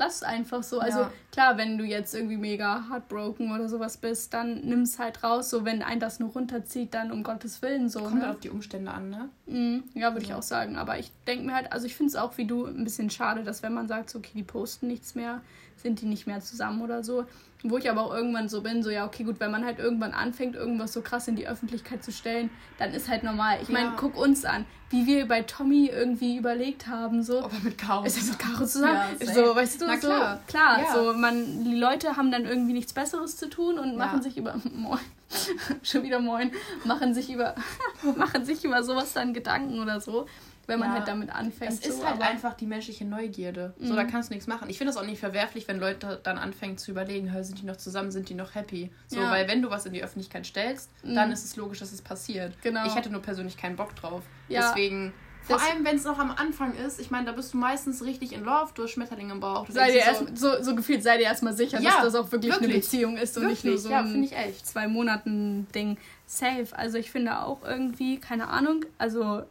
lass einfach so. Also ja. klar, wenn du jetzt irgendwie mega heartbroken oder sowas bist, dann nimm es halt raus. So, wenn ein das nur runterzieht, dann um Gottes Willen so. Kommt ne? auf die Umstände an, ne? Mm, ja, würde ja. ich auch sagen. Aber ich denke mir halt, also ich finde es auch wie du ein bisschen schade, dass wenn man sagt, so, okay, die posten nichts mehr, sind die nicht mehr zusammen oder so. Wo ich aber auch irgendwann so bin, so ja, okay, gut, wenn man halt irgendwann anfängt, irgendwas so krass in die Öffentlichkeit zu stellen, dann ist halt normal. Ich meine, ja. guck uns an, wie wir bei Tommy irgendwie überlegt haben, so. Aber mit Caro. Ist er mit Caro zusammen? Ja, so, weißt du, Na, klar. so, klar, ja. so, man, die Leute haben dann irgendwie nichts Besseres zu tun und machen sich über, moin, schon wieder moin, machen sich über, machen sich über sowas dann Gedanken oder so wenn man ja, halt damit anfängt. Es ist so, halt einfach die menschliche Neugierde. So, da mhm. kannst du nichts machen. Ich finde es auch nicht verwerflich, wenn Leute dann anfangen zu überlegen, sind die noch zusammen, sind die noch happy? So, ja. weil wenn du was in die Öffentlichkeit stellst, mhm. dann ist es logisch, dass es passiert. Genau. Ich hätte nur persönlich keinen Bock drauf. Ja. Deswegen. Vor das allem, wenn es noch am Anfang ist, ich meine, da bist du meistens richtig in Love, du hast Schmetterlinge im Bauch. Sei dir erst, so, so gefühlt, sei dir erstmal sicher, ja, dass das auch wirklich, wirklich, eine Beziehung ist und wirklich? nicht nur so ja, ein zwei Monaten Ding. Safe. Also ich finde auch irgendwie, keine Ahnung, also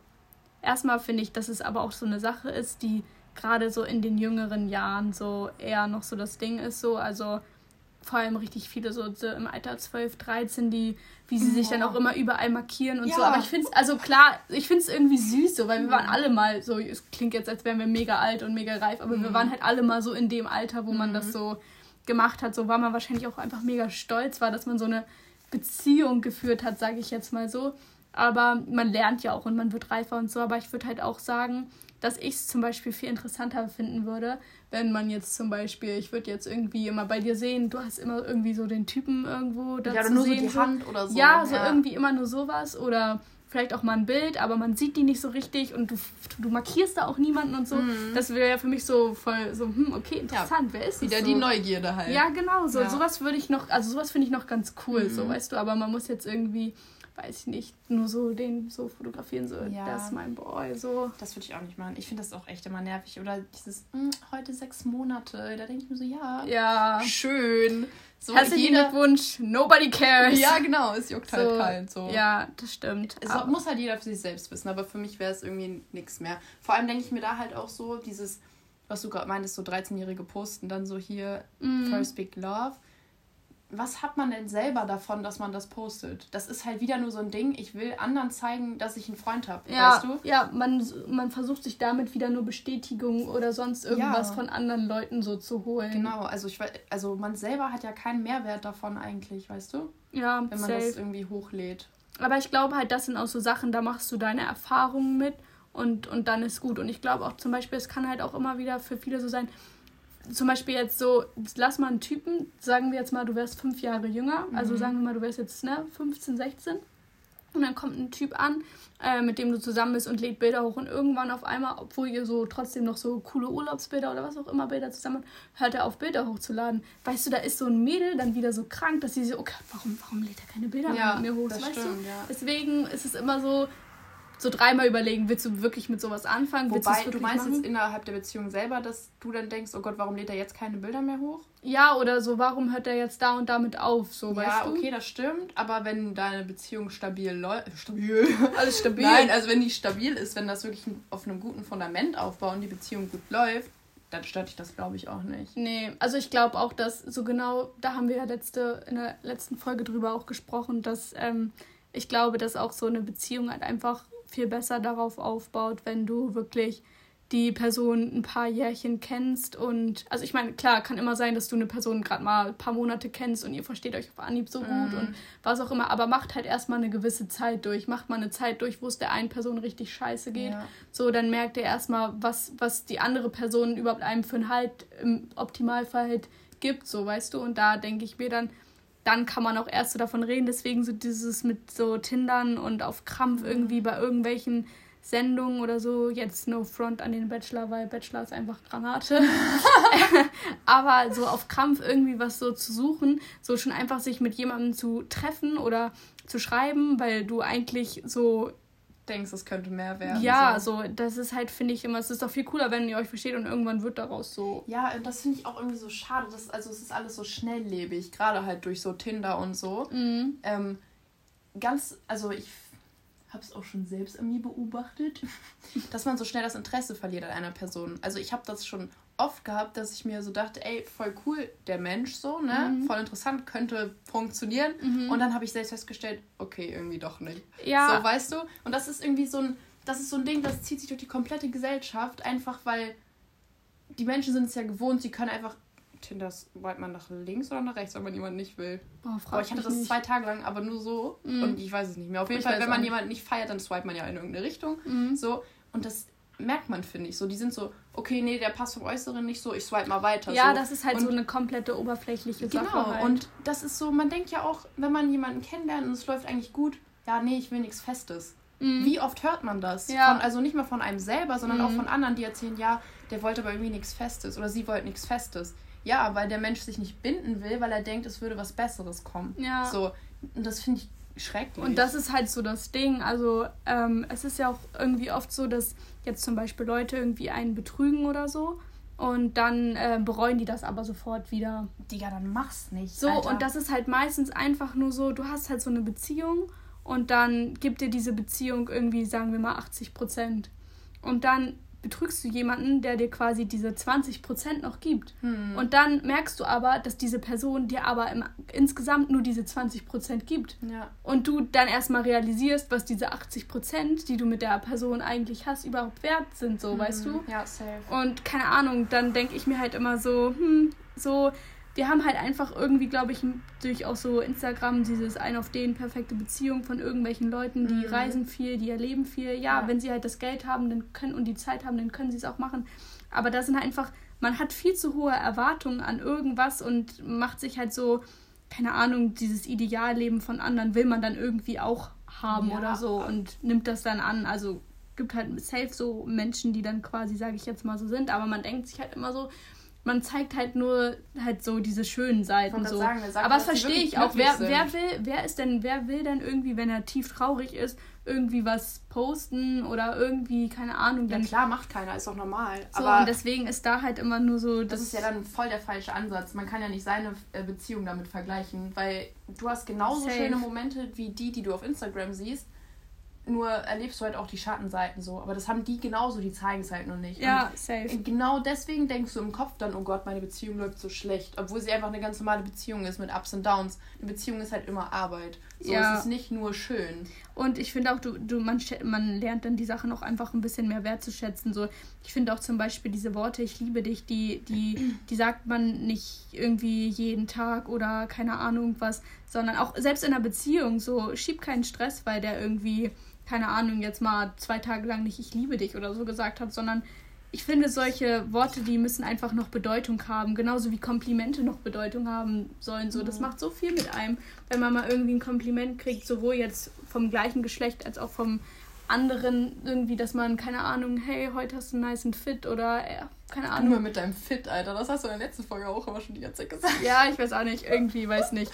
erstmal finde ich, dass es aber auch so eine Sache ist, die gerade so in den jüngeren Jahren so eher noch so das Ding ist, so, also vor allem richtig viele so, so im Alter 12, 13, die, wie sie sich dann auch immer überall markieren und ja. so. Aber ich finde es, also klar, ich finde es irgendwie süß so, weil wir waren alle mal so, es klingt jetzt, als wären wir mega alt und mega reif, aber mhm. wir waren halt alle mal so in dem Alter, wo man das mhm. so gemacht hat. So war man wahrscheinlich auch einfach mega stolz war, dass man so eine Beziehung geführt hat, sage ich jetzt mal so. Aber man lernt ja auch und man wird reifer und so. Aber ich würde halt auch sagen, dass ich es zum Beispiel viel interessanter finden würde, wenn man jetzt zum Beispiel, ich würde jetzt irgendwie immer bei dir sehen, du hast immer irgendwie so den Typen irgendwo da ja, nur sehen, so die Hand oder so. Ja, so ja. irgendwie immer nur sowas oder vielleicht auch mal ein Bild, aber man sieht die nicht so richtig und du, du markierst da auch niemanden und so. Mhm. Das wäre ja für mich so voll so, hm, okay, interessant, ja, wer ist das? Wieder so? die Neugierde halt. Ja, genau, so ja. sowas würde ich noch, also sowas finde ich noch ganz cool, mhm. so, weißt du, aber man muss jetzt irgendwie weiß ich nicht, nur so den so fotografieren, so, ja. das ist mein Boy, so. Das würde ich auch nicht machen. Ich finde das auch echt immer nervig. Oder dieses, hm, heute sechs Monate, da denke ich mir so, ja, ja. schön. So Herzlichen Glückwunsch, nobody cares. Ja, genau, es juckt halt so, halt kalt. So. Ja, das stimmt. Es aber muss halt jeder für sich selbst wissen, aber für mich wäre es irgendwie nichts mehr. Vor allem denke ich mir da halt auch so, dieses, was du gerade meintest, so 13-jährige posten dann so hier mm. First Big Love was hat man denn selber davon, dass man das postet? Das ist halt wieder nur so ein Ding, ich will anderen zeigen, dass ich einen Freund habe, ja, weißt du? Ja, man, man versucht sich damit wieder nur Bestätigung oder sonst irgendwas ja. von anderen Leuten so zu holen. Genau, also ich also man selber hat ja keinen Mehrwert davon eigentlich, weißt du? Ja, wenn man safe. das irgendwie hochlädt. Aber ich glaube halt, das sind auch so Sachen, da machst du deine Erfahrungen mit und, und dann ist gut. Und ich glaube auch zum Beispiel, es kann halt auch immer wieder für viele so sein, zum Beispiel jetzt so, lass mal einen Typen, sagen wir jetzt mal, du wärst fünf Jahre jünger, also mhm. sagen wir mal, du wärst jetzt ne, 15, 16 und dann kommt ein Typ an, äh, mit dem du zusammen bist und lädt Bilder hoch und irgendwann auf einmal, obwohl ihr so trotzdem noch so coole Urlaubsbilder oder was auch immer Bilder zusammen habt, hört er auf Bilder hochzuladen. Weißt du, da ist so ein Mädel dann wieder so krank, dass sie so, okay, warum, warum lädt er keine Bilder ja, mit mir hoch? weißt stimmt, du? Ja. Deswegen ist es immer so, so dreimal überlegen, willst du wirklich mit sowas anfangen? Wobei, du, du meinst machen? jetzt innerhalb der Beziehung selber, dass du dann denkst, oh Gott, warum lädt er jetzt keine Bilder mehr hoch? Ja, oder so, warum hört er jetzt da und damit auf? So, weißt ja, du? okay, das stimmt, aber wenn deine Beziehung stabil läuft. Äh, stabil. Alles stabil. Nein, also wenn die stabil ist, wenn das wirklich auf einem guten Fundament aufbaut und die Beziehung gut läuft, dann stört dich das, glaube ich, auch nicht. Nee, also ich glaube auch, dass so genau, da haben wir ja letzte, in der letzten Folge drüber auch gesprochen, dass ähm, ich glaube, dass auch so eine Beziehung halt einfach viel besser darauf aufbaut, wenn du wirklich die Person ein paar Jährchen kennst und also ich meine, klar, kann immer sein, dass du eine Person gerade mal ein paar Monate kennst und ihr versteht euch auf Anhieb so gut mm. und was auch immer, aber macht halt erstmal eine gewisse Zeit durch, macht mal eine Zeit durch, wo es der einen Person richtig scheiße geht. Ja. So, dann merkt ihr erstmal, was, was die andere Person überhaupt einem für einen Halt im Optimalfall halt gibt, so weißt du, und da denke ich mir dann, dann kann man auch erst so davon reden. Deswegen so dieses mit so Tindern und auf Krampf irgendwie bei irgendwelchen Sendungen oder so. Jetzt no front an den Bachelor, weil Bachelor ist einfach Granate. Aber so auf Krampf irgendwie was so zu suchen, so schon einfach sich mit jemandem zu treffen oder zu schreiben, weil du eigentlich so denkst, es könnte mehr werden. Ja, so. so, das ist halt, finde ich immer, es ist doch viel cooler, wenn ihr euch versteht und irgendwann wird daraus so. Ja, das finde ich auch irgendwie so schade. Dass, also es ist alles so schnelllebig, gerade halt durch so Tinder und so. Mhm. Ähm, ganz, also ich habe es auch schon selbst an mir beobachtet, dass man so schnell das Interesse verliert an einer Person. Also ich habe das schon oft gehabt, dass ich mir so dachte, ey, voll cool, der Mensch so, ne? Mhm. Voll interessant, könnte funktionieren. Mhm. Und dann habe ich selbst festgestellt, okay, irgendwie doch nicht. Ja. So, weißt du? Und das ist irgendwie so ein, das ist so ein Ding, das zieht sich durch die komplette Gesellschaft, einfach weil die Menschen sind es ja gewohnt, sie können einfach Tinder swipet man nach links oder nach rechts, wenn man jemanden nicht will. Oh, aber ich hatte das nicht. zwei Tage lang, aber nur so. Mm. Und ich weiß es nicht mehr. Auf jeden ich Fall, wenn man jemanden nicht feiert, dann swipet man ja in irgendeine Richtung. Mm. So. Und das merkt man, finde ich. So, die sind so, okay, nee, der passt vom Äußeren nicht so, ich swipe mal weiter. Ja, so. das ist halt und so eine komplette oberflächliche Sache. Genau, halt. und das ist so, man denkt ja auch, wenn man jemanden kennenlernt und es läuft eigentlich gut, ja, nee, ich will nichts Festes. Mhm. Wie oft hört man das? Ja. Von, also nicht mal von einem selber, sondern mhm. auch von anderen, die erzählen, ja, der wollte aber irgendwie nichts Festes oder sie wollte nichts Festes. Ja, weil der Mensch sich nicht binden will, weil er denkt, es würde was Besseres kommen. Ja. So, und das finde ich schrecklich. Und das ist halt so das Ding. Also, ähm, es ist ja auch irgendwie oft so, dass jetzt zum Beispiel Leute irgendwie einen betrügen oder so. Und dann äh, bereuen die das aber sofort wieder. Digga, dann mach's nicht. So, Alter. und das ist halt meistens einfach nur so, du hast halt so eine Beziehung und dann gibt dir diese Beziehung irgendwie, sagen wir mal, 80 Prozent. Und dann betrügst du jemanden, der dir quasi diese 20% noch gibt. Hm. Und dann merkst du aber, dass diese Person dir aber im, insgesamt nur diese 20% gibt. Ja. Und du dann erstmal realisierst, was diese 80%, die du mit der Person eigentlich hast, überhaupt wert sind, so, hm. weißt du? Ja, safe. Und keine Ahnung, dann denke ich mir halt immer so, hm, so, wir haben halt einfach irgendwie, glaube ich, durch auch so Instagram dieses ein auf den perfekte Beziehung von irgendwelchen Leuten, die mhm. reisen viel, die erleben viel. Ja, ja, wenn sie halt das Geld haben dann können und die Zeit haben, dann können sie es auch machen. Aber da sind halt einfach, man hat viel zu hohe Erwartungen an irgendwas und macht sich halt so, keine Ahnung, dieses Idealleben von anderen will man dann irgendwie auch haben ja. oder so und nimmt das dann an. Also gibt halt safe so Menschen, die dann quasi, sage ich jetzt mal, so sind, aber man denkt sich halt immer so, man zeigt halt nur halt so diese schönen Seiten so. Sagen, Aber das verstehe ich auch. Wer, wer will, wer ist denn, wer will denn irgendwie, wenn er tief traurig ist, irgendwie was posten oder irgendwie, keine Ahnung. Dann, ja klar, macht keiner, ist doch normal. So, Aber und deswegen ist da halt immer nur so. Das, das ist ja dann voll der falsche Ansatz. Man kann ja nicht seine äh, Beziehung damit vergleichen, weil du hast genauso Safe. schöne Momente wie die, die du auf Instagram siehst nur erlebst du halt auch die Schattenseiten so. Aber das haben die genauso, die zeigen es halt noch nicht. Ja, und safe. Genau deswegen denkst du im Kopf dann, oh Gott, meine Beziehung läuft so schlecht. Obwohl sie einfach eine ganz normale Beziehung ist mit Ups und Downs. Eine Beziehung ist halt immer Arbeit. So, ja. es ist nicht nur schön. Und ich finde auch, du, du, man, man lernt dann die Sachen auch einfach ein bisschen mehr wertzuschätzen. So, ich finde auch zum Beispiel diese Worte, ich liebe dich, die, die, die sagt man nicht irgendwie jeden Tag oder keine Ahnung was, sondern auch selbst in einer Beziehung, so schieb keinen Stress, weil der irgendwie keine Ahnung, jetzt mal zwei Tage lang nicht ich liebe dich oder so gesagt hat, sondern ich finde solche Worte, die müssen einfach noch Bedeutung haben, genauso wie Komplimente noch Bedeutung haben sollen. So, das macht so viel mit einem, wenn man mal irgendwie ein Kompliment kriegt, sowohl jetzt vom gleichen Geschlecht als auch vom anderen irgendwie, dass man, keine Ahnung, hey, heute hast du einen nice Fit oder äh, keine Ahnung. Nur mit deinem Fit, Alter. Das hast du in der letzten Folge auch immer schon die ganze Zeit gesagt. Ja, ich weiß auch nicht. Irgendwie, weiß nicht.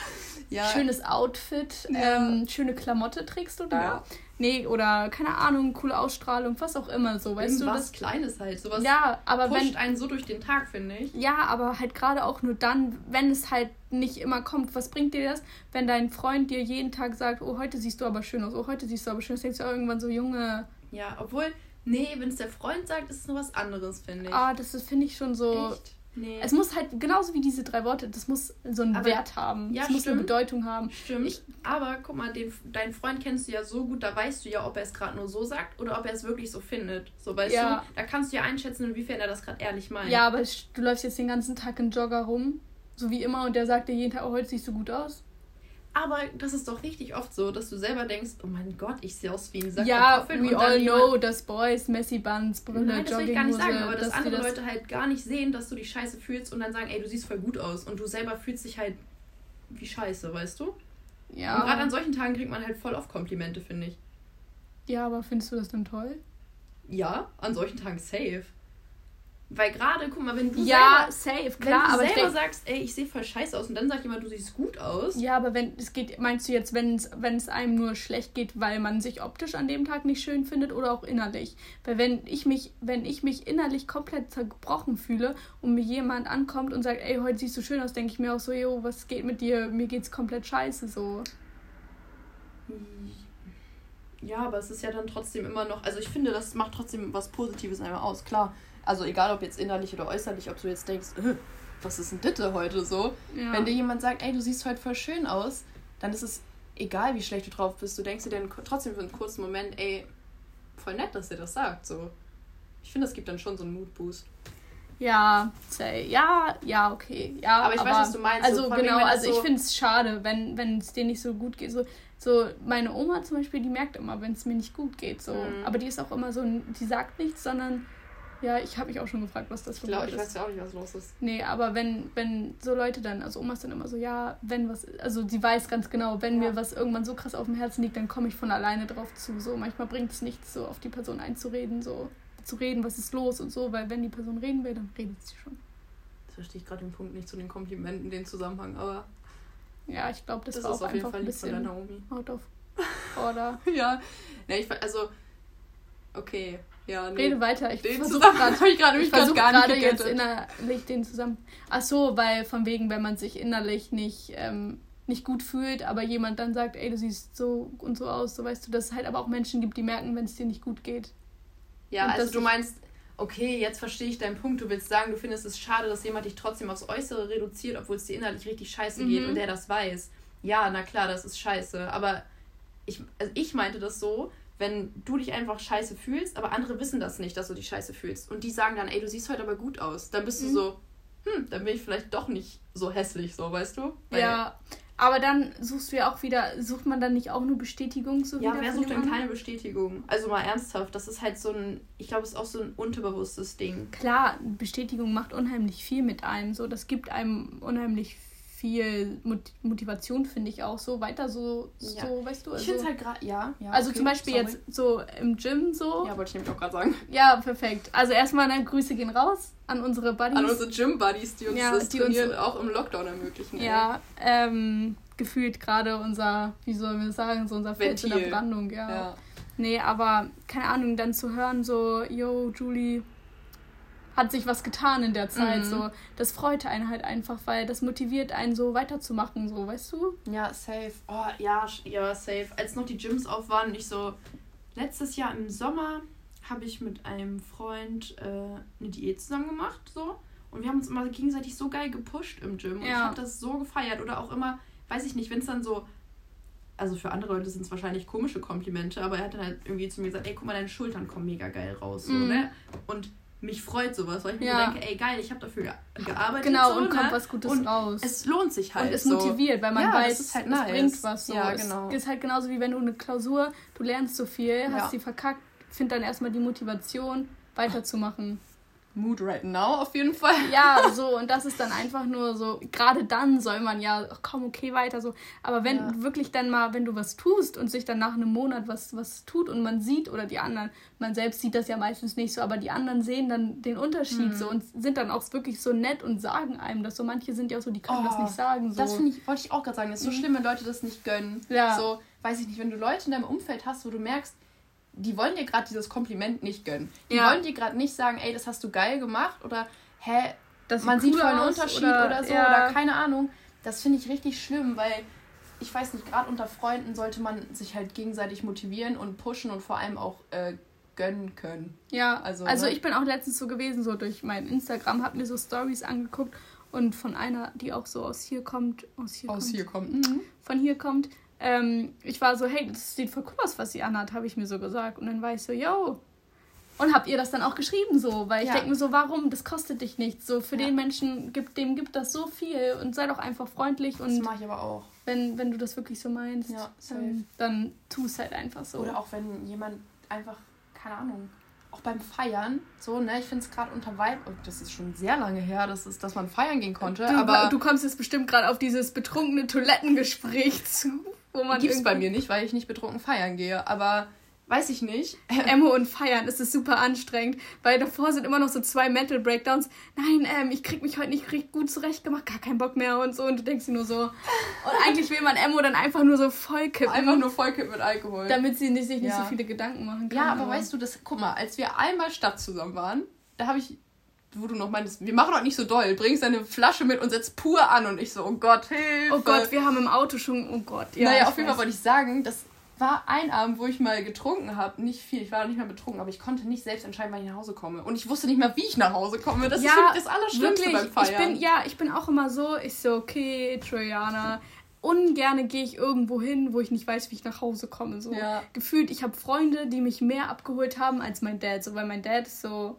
Ja. Schönes Outfit, ja. ähm, schöne Klamotte trägst du da. Ja. Nee, oder keine Ahnung, coole Ausstrahlung, was auch immer so, weißt Irgendwas du? Was Kleines halt, sowas ja, aber pusht wenn, einen so durch den Tag, finde ich. Ja, aber halt gerade auch nur dann, wenn es halt nicht immer kommt. Was bringt dir das, wenn dein Freund dir jeden Tag sagt, oh, heute siehst du aber schön aus, oh, heute siehst du aber schön aus, denkst du irgendwann so, Junge... Ja, obwohl, nee, wenn es der Freund sagt, ist es nur was anderes, finde ich. Ah, das finde ich schon so... Echt? Nee. Es muss halt, genauso wie diese drei Worte, das muss so einen aber, Wert haben. Ja, es muss eine Bedeutung haben. Stimmt. Ich, aber guck mal, den, deinen Freund kennst du ja so gut, da weißt du ja, ob er es gerade nur so sagt oder ob er es wirklich so findet. So, weißt ja. du, da kannst du ja einschätzen, inwiefern er das gerade ehrlich meint. Ja, aber du läufst jetzt den ganzen Tag in Jogger rum, so wie immer, und der sagt dir jeden Tag, oh, heute siehst du gut aus. Aber das ist doch richtig oft so, dass du selber denkst, oh mein Gott, ich sehe aus wie ein Sack Ja, we all know, dass Boys, Messi Buns, Brille, Nein, das will ich gar nicht sagen, aber dass, dass andere das Leute halt gar nicht sehen, dass du die Scheiße fühlst und dann sagen, ey, du siehst voll gut aus und du selber fühlst dich halt wie Scheiße, weißt du? Ja. Und gerade an solchen Tagen kriegt man halt voll oft Komplimente, finde ich. Ja, aber findest du das dann toll? Ja, an solchen Tagen safe. Weil gerade, guck mal, wenn du ja, selber, safe, klar, wenn du aber selber denk, sagst, ey, ich sehe voll scheiße aus und dann sagt jemand, du siehst gut aus. Ja, aber wenn es geht, meinst du jetzt, wenn es einem nur schlecht geht, weil man sich optisch an dem Tag nicht schön findet oder auch innerlich? Weil wenn ich mich, wenn ich mich innerlich komplett zerbrochen fühle und mir jemand ankommt und sagt, ey, heute siehst du schön aus, denke ich mir auch so, jo, was geht mit dir? Mir geht's komplett scheiße so. Ja, aber es ist ja dann trotzdem immer noch, also ich finde, das macht trotzdem was Positives einmal aus, klar. Also egal ob jetzt innerlich oder äußerlich, ob du jetzt denkst, äh, was ist denn Ditte heute so? Ja. Wenn dir jemand sagt, ey, du siehst heute voll schön aus, dann ist es egal, wie schlecht du drauf bist. Du denkst dir dann trotzdem für einen kurzen Moment, ey, voll nett, dass der das sagt. So. Ich finde, das gibt dann schon so einen Moodboost. Ja, say, ja, ja, okay. Ja, aber ich aber, weiß, was du meinst. Also so, genau, also ich finde es schade, wenn es dir nicht so gut geht. So, so, meine Oma zum Beispiel, die merkt immer, wenn es mir nicht gut geht. So. Mhm. Aber die ist auch immer so, die sagt nichts, sondern ja, ich habe mich auch schon gefragt, was das für ich glaub, Ich weiß ja auch nicht, was los ist. Nee, aber wenn, wenn so Leute dann, also Oma ist dann immer so, ja, wenn was, also sie weiß ganz genau, wenn ja. mir was irgendwann so krass auf dem Herzen liegt, dann komme ich von alleine drauf zu. So, manchmal bringt es nichts, so auf die Person einzureden, so zu reden, was ist los und so, weil wenn die Person reden will, dann redet sie schon. Das verstehe ich gerade den Punkt nicht zu den Komplimenten, den Zusammenhang, aber. Ja, ich glaube, das, das war auch auf jeden Fall ein bisschen Naomi. Out of order. ja, ne, ich also okay, ja, nee. Rede weiter. Ich versuche gerade ich gerade versuch gar nicht jetzt innerlich den zusammen. Ach so, weil von wegen, wenn man sich innerlich nicht ähm, nicht gut fühlt, aber jemand dann sagt, ey, du siehst so und so aus, so weißt du, dass es halt aber auch Menschen gibt, die merken, wenn es dir nicht gut geht. Ja, und also du meinst, okay, jetzt verstehe ich deinen Punkt. Du willst sagen, du findest es schade, dass jemand dich trotzdem aufs Äußere reduziert, obwohl es dir innerlich richtig scheiße mhm. geht und der das weiß. Ja, na klar, das ist scheiße. Aber ich, also ich meinte das so, wenn du dich einfach scheiße fühlst, aber andere wissen das nicht, dass du dich scheiße fühlst. Und die sagen dann, ey, du siehst heute aber gut aus. Dann bist mhm. du so, hm, dann bin ich vielleicht doch nicht so hässlich, so, weißt du? Weil ja, aber dann suchst du ja auch wieder, sucht man dann nicht auch nur Bestätigung so Ja, wer sucht denn keine Bestätigung? Also mal ernsthaft, das ist halt so ein, ich glaube, es ist auch so ein unterbewusstes Ding. Klar, Bestätigung macht unheimlich viel mit einem, so, das gibt einem unheimlich viel Motivation, finde ich auch so weiter so, ja. so weißt du. Also, ich finde es halt gerade, ja, ja. Also okay, zum Beispiel sorry. jetzt so im Gym so. Ja, wollte ich nämlich auch gerade sagen. Ja, perfekt. Also erstmal eine Grüße gehen raus an unsere Buddies. An unsere Gym-Buddies, die uns ja, das die Trainieren uns, auch im Lockdown ermöglichen. Ja, ähm, gefühlt gerade unser, wie sollen wir sagen, so unser Feld der Brandung, ja. ja. Nee, aber keine Ahnung, dann zu hören so, yo, Julie, hat sich was getan in der Zeit. Mhm. So, das freut einen halt einfach, weil das motiviert einen so weiterzumachen, so, weißt du? Ja, safe. Oh, ja, ja, safe. Als noch die Gyms auf waren, ich so, letztes Jahr im Sommer habe ich mit einem Freund äh, eine Diät zusammen gemacht, so. Und wir haben uns immer gegenseitig so geil gepusht im Gym. Und ja. ich habe das so gefeiert. Oder auch immer, weiß ich nicht, wenn es dann so also für andere Leute sind es wahrscheinlich komische Komplimente, aber er hat dann halt irgendwie zu mir gesagt, ey, guck mal, deine Schultern kommen mega geil raus, so, mm. ne? Und mich freut sowas, weil ich mir ja. so denke, ey geil, ich habe dafür gearbeitet. Genau, so, und kommt ne? was Gutes und raus. Es lohnt sich halt. Und es so. motiviert, weil man ja, weiß, es halt nice. bringt was. So. Ja, genau. Es ist halt genauso wie wenn du eine Klausur, du lernst so viel, hast sie verkackt, find dann erstmal die Motivation, weiterzumachen. Mood right now auf jeden Fall. Ja, so und das ist dann einfach nur so, gerade dann soll man ja, ach, komm, okay, weiter so. Aber wenn ja. wirklich dann mal, wenn du was tust und sich dann nach einem Monat was, was tut und man sieht oder die anderen, man selbst sieht das ja meistens nicht so, aber die anderen sehen dann den Unterschied mhm. so und sind dann auch wirklich so nett und sagen einem das so. Manche sind ja auch so, die können oh, das nicht sagen. So. Das finde ich, wollte ich auch gerade sagen, das ist so mhm. schlimm, wenn Leute das nicht gönnen. Ja. So, weiß ich nicht, wenn du Leute in deinem Umfeld hast, wo du merkst, die wollen dir gerade dieses Kompliment nicht gönnen. Die ja. wollen dir gerade nicht sagen, ey, das hast du geil gemacht oder hä, das man sieht voll einen Unterschied oder, oder so ja. oder keine Ahnung. Das finde ich richtig schlimm, weil ich weiß nicht, gerade unter Freunden sollte man sich halt gegenseitig motivieren und pushen und vor allem auch äh, gönnen können. Ja, also, also ne? ich bin auch letztens so gewesen, so durch mein Instagram, hab mir so Stories angeguckt und von einer, die auch so aus hier kommt, aus hier aus kommt, hier kommt. Mhm. von hier kommt, ähm, ich war so, hey, das sieht voll cool aus, was sie anhat, habe ich mir so gesagt. Und dann war ich so, yo. Und habt ihr das dann auch geschrieben so? Weil ich ja. denke mir so, warum? Das kostet dich nichts. So, für ja. den Menschen gibt, dem gibt das so viel und sei doch einfach freundlich. Und das mache ich aber auch. Wenn, wenn du das wirklich so meinst, ja, ähm, dann tu es halt einfach so. Oder auch wenn jemand einfach, keine Ahnung, auch beim Feiern, so, ne, ich finde es gerade unter Vibe, und das ist schon sehr lange her, dass, es, dass man feiern gehen konnte, du, aber... Du kommst jetzt bestimmt gerade auf dieses betrunkene Toilettengespräch zu. Wo man Gibt's bei mir nicht, weil ich nicht betrunken feiern gehe. Aber weiß ich nicht. Emo und Feiern ist es super anstrengend, weil davor sind immer noch so zwei Mental Breakdowns. Nein, ähm, ich krieg mich heute nicht richtig gut zurechtgemacht, gar keinen Bock mehr und so. Und du denkst dir nur so. Und eigentlich will man Emo dann einfach nur so vollkippen. Einfach nur vollkippen mit Alkohol. Damit sie nicht, sich nicht ja. so viele Gedanken machen kann. Ja, aber, aber weißt du, das, guck mal, als wir einmal Stadt zusammen waren, da habe ich wo du noch meinst, wir machen doch nicht so doll, bringst deine Flasche mit und setzt pur an und ich so, oh Gott, Hilfe. Oh Gott, wir haben im Auto schon, oh Gott. Ja, naja, auf jeden Fall wollte ich sagen, dass war ein Abend, wo ich mal getrunken habe. Nicht viel, ich war nicht mehr betrunken, aber ich konnte nicht selbst entscheiden, wann ich nach Hause komme. Und ich wusste nicht mehr, wie ich nach Hause komme. Das ja, ist das Allerschlimmste wirklich, beim Feiern. Ich bin, ja, ich bin auch immer so, ich so, okay, Trojana, ungerne gehe ich irgendwo hin, wo ich nicht weiß, wie ich nach Hause komme. So ja. gefühlt, ich habe Freunde, die mich mehr abgeholt haben als mein Dad. So, weil mein Dad ist so,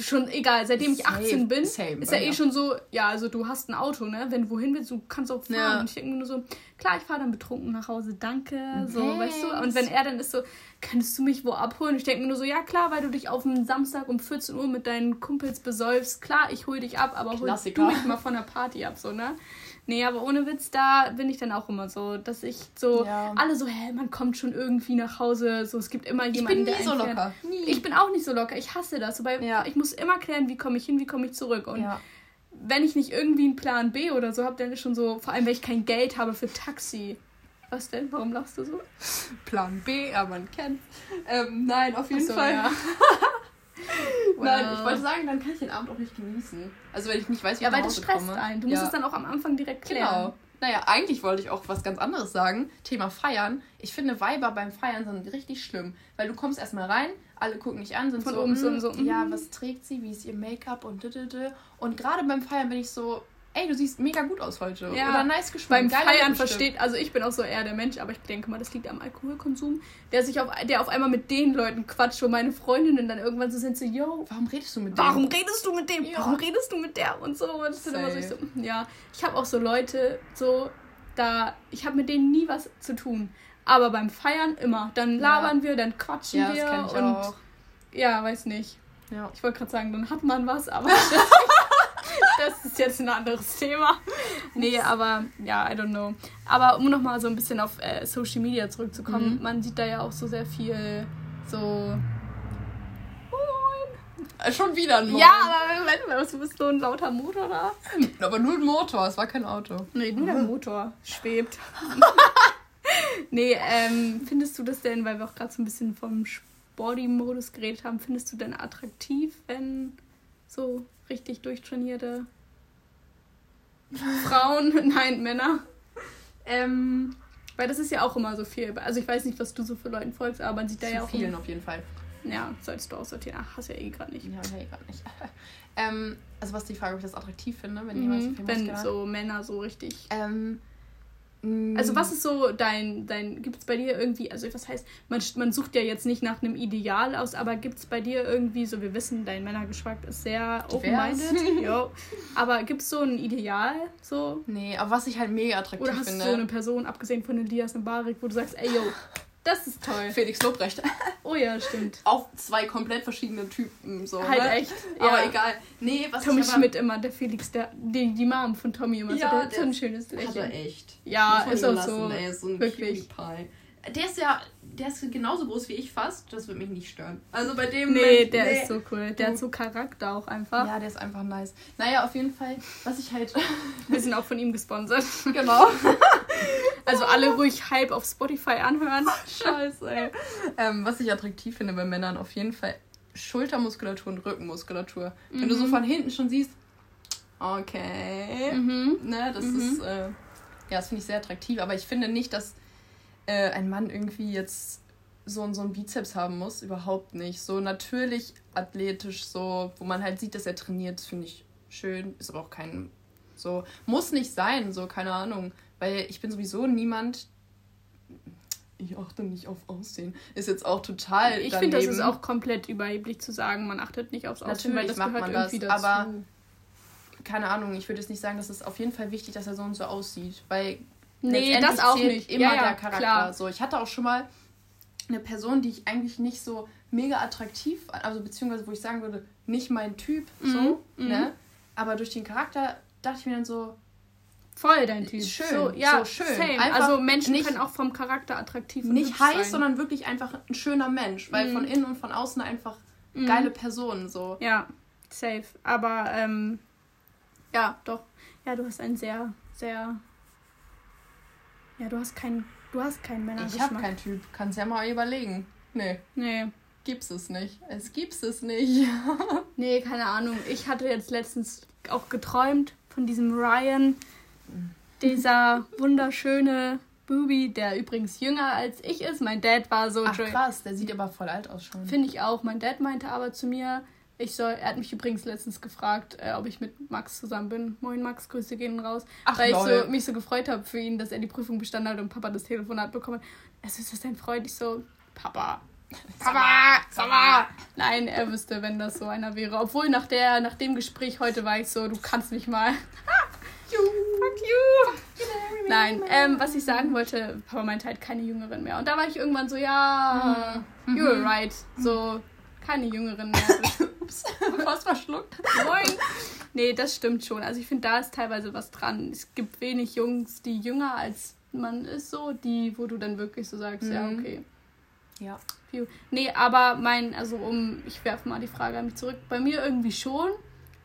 ist schon egal, seitdem ich 18 bin, Same, ist er eh schon so, ja, also du hast ein Auto, ne? Wenn du wohin willst, du kannst auch fahren. Ja. Und ich denke mir nur so, klar, ich fahre dann betrunken nach Hause, danke, so, weißt du? Und wenn er dann ist so, könntest du mich wo abholen? Ich denke mir nur so, ja klar, weil du dich auf einen Samstag um 14 Uhr mit deinen Kumpels besäufst, klar, ich hol dich ab, aber hol du mich mal von der Party ab, so, ne? Nee, aber ohne Witz, da bin ich dann auch immer so, dass ich so, ja. alle so, hä, man kommt schon irgendwie nach Hause, so, es gibt immer jemanden, der Ich bin nie so locker. Nie. Ich bin auch nicht so locker, ich hasse das. Wobei, ja. ich muss immer klären, wie komme ich hin, wie komme ich zurück. Und ja. wenn ich nicht irgendwie einen Plan B oder so habe, dann ist schon so, vor allem, wenn ich kein Geld habe für Taxi. Was denn? Warum lachst du so? Plan B, aber man kennt. Ähm, nein, auf jeden so, Fall. Ja. Nein, ich wollte sagen, dann kann ich den Abend auch nicht genießen. Also wenn ich nicht weiß, wie ja, ich Ja, weil das stresst komme. einen. Du musst es dann auch am Anfang direkt klären. Genau. Naja, eigentlich wollte ich auch was ganz anderes sagen. Thema Feiern. Ich finde Weiber beim Feiern sind richtig schlimm. Weil du kommst erstmal rein, alle gucken dich an, sind Von so, oben so, hm, so, ja, hm. was trägt sie, wie ist ihr Make-up und Und gerade beim Feiern bin ich so, ey, du siehst mega gut aus heute. Ja. Oder nice geschmeckt. Beim Feiern versteht, also ich bin auch so eher der Mensch, aber ich denke mal, das liegt am Alkoholkonsum, der sich auf, der auf einmal mit den Leuten quatscht, wo meine Freundinnen dann irgendwann so sind, so, yo, warum redest du mit dem? Warum redest du mit dem? Ja. Warum redest du mit der? Und so. Und das sind immer so, ich so, ja. Ich habe auch so Leute, so, da, ich habe mit denen nie was zu tun. Aber beim Feiern immer. Dann labern ja. wir, dann quatschen ja, wir. Das ich und auch. ja, weiß nicht. Ja. Ich wollte gerade sagen, dann hat man was, aber das ist jetzt ein anderes Thema. Nee, aber ja, I don't know. Aber um nochmal so ein bisschen auf äh, Social Media zurückzukommen, mhm. man sieht da ja auch so sehr viel so. Äh, schon wieder ein Moin. Ja, aber du bist so ein lauter Motor da. Aber nur ein Motor, es war kein Auto. Nee, nur der Motor schwebt. nee, ähm, findest du das denn, weil wir auch gerade so ein bisschen vom Sporty-Modus geredet haben, findest du denn attraktiv, wenn so richtig durchtrainierte Frauen, nein, Männer. Ähm, weil das ist ja auch immer so viel. Also ich weiß nicht, was du so für Leuten folgst, aber man sieht da ja auch. vielen auf jeden Fall. Ja, solltest du aussortieren. Ach, hast ja eh gerade nicht. Ja, ja eh gerade nicht. ähm, also was die Frage, ob ich das attraktiv finde, wenn mhm, jemand so Wenn so Männer so richtig. Ähm, also was ist so dein, dein gibt es bei dir irgendwie, also was heißt, man, man sucht ja jetzt nicht nach einem Ideal aus, aber gibt es bei dir irgendwie, so wir wissen, dein Männergeschmack ist sehr open-minded, aber gibt es so ein Ideal, so? Nee, aber was ich halt mega attraktiv finde. Oder hast finde, du so eine Person, abgesehen von Elias und Barik, wo du sagst, ey, yo, das ist toll. Felix Lobrecht. Oh ja, stimmt. Auch zwei komplett verschiedene Typen. So, halt ne? echt. Ja. Aber egal. Nee, was Tommy Schmidt immer, der Felix, der, die, die Mom von Tommy immer. Ja, so, der, der so ein schönes Lächeln. Hat er echt. Ja, ist auch so. Ey, ist so ein wirklich. Der ist ja, der ist genauso groß wie ich fast. Das würde mich nicht stören. Also bei dem. Nee, Moment, der nee. ist so cool. Der hat so Charakter auch einfach. Ja, der ist einfach nice. Naja, auf jeden Fall, was ich halt. Wir sind auch von ihm gesponsert. Genau. Also alle ruhig Hype auf Spotify anhören. Scheiße, ey. ähm, was ich attraktiv finde bei Männern, auf jeden Fall Schultermuskulatur und Rückenmuskulatur. Mhm. Wenn du so mhm. von hinten schon siehst, okay, mhm. ne, das mhm. ist, äh, ja, das finde ich sehr attraktiv. Aber ich finde nicht, dass äh, ein Mann irgendwie jetzt so, so einen Bizeps haben muss. Überhaupt nicht. So natürlich athletisch, so, wo man halt sieht, dass er trainiert, das finde ich schön. Ist aber auch kein, so, muss nicht sein, so, keine Ahnung. Weil ich bin sowieso niemand, ich achte nicht auf Aussehen. Ist jetzt auch total. Ich finde, das ist auch komplett überheblich zu sagen, man achtet nicht aufs Aussehen, Natürlich weil das macht man das, dazu. Aber keine Ahnung, ich würde jetzt nicht sagen, dass es auf jeden Fall wichtig, dass er so und so aussieht, weil nee, das auch nicht. Immer ja, ja, der Charakter. Klar. So, ich hatte auch schon mal eine Person, die ich eigentlich nicht so mega attraktiv, also beziehungsweise wo ich sagen würde, nicht mein Typ, mhm. so, mhm. ne? Aber durch den Charakter dachte ich mir dann so, Voll dein Typ. Schön. So, ja, so schön. Same. also Menschen nicht, können auch vom Charakter attraktiv sein. Nicht heiß, sein. sondern wirklich einfach ein schöner Mensch. Weil mm. von innen und von außen einfach mm. geile Personen so. Ja, safe. Aber ähm, ja, doch. Ja, du hast einen sehr, sehr. Ja, du hast keinen. Du hast keinen Männergeschmack. Ich habe keinen Typ. Kannst ja mal überlegen. Nee. Nee. Gibt's es nicht. Es gibt's es nicht. nee, keine Ahnung. Ich hatte jetzt letztens auch geträumt von diesem Ryan dieser wunderschöne Booby, der übrigens jünger als ich ist. Mein Dad war so. Ach, krass, der sieht aber voll alt aus schon. Finde ich auch. Mein Dad meinte aber zu mir, ich soll, er hat mich übrigens letztens gefragt, äh, ob ich mit Max zusammen bin. Moin Max, Grüße gehen raus. Ach, weil lol. ich so, mich so gefreut habe für ihn, dass er die Prüfung bestanden hat und Papa das Telefonat bekommen hat. Also ist das dein Freund? Ich so, Papa. Papa, Papa. Nein, er wüsste, wenn das so einer wäre. Obwohl nach der, nach dem Gespräch heute war ich so, du kannst mich mal. You. Nein, ähm, was ich sagen wollte, Papa meinte halt keine Jüngeren mehr. Und da war ich irgendwann so, ja, mhm. you're mhm. right. So, keine Jüngeren mehr. Ups, fast verschluckt. Moin. Nee, das stimmt schon. Also ich finde, da ist teilweise was dran. Es gibt wenig Jungs, die jünger als man ist, so, die, wo du dann wirklich so sagst, mhm. ja, okay. Ja. Nee, aber mein, also um, ich werfe mal die Frage an mich zurück. Bei mir irgendwie schon.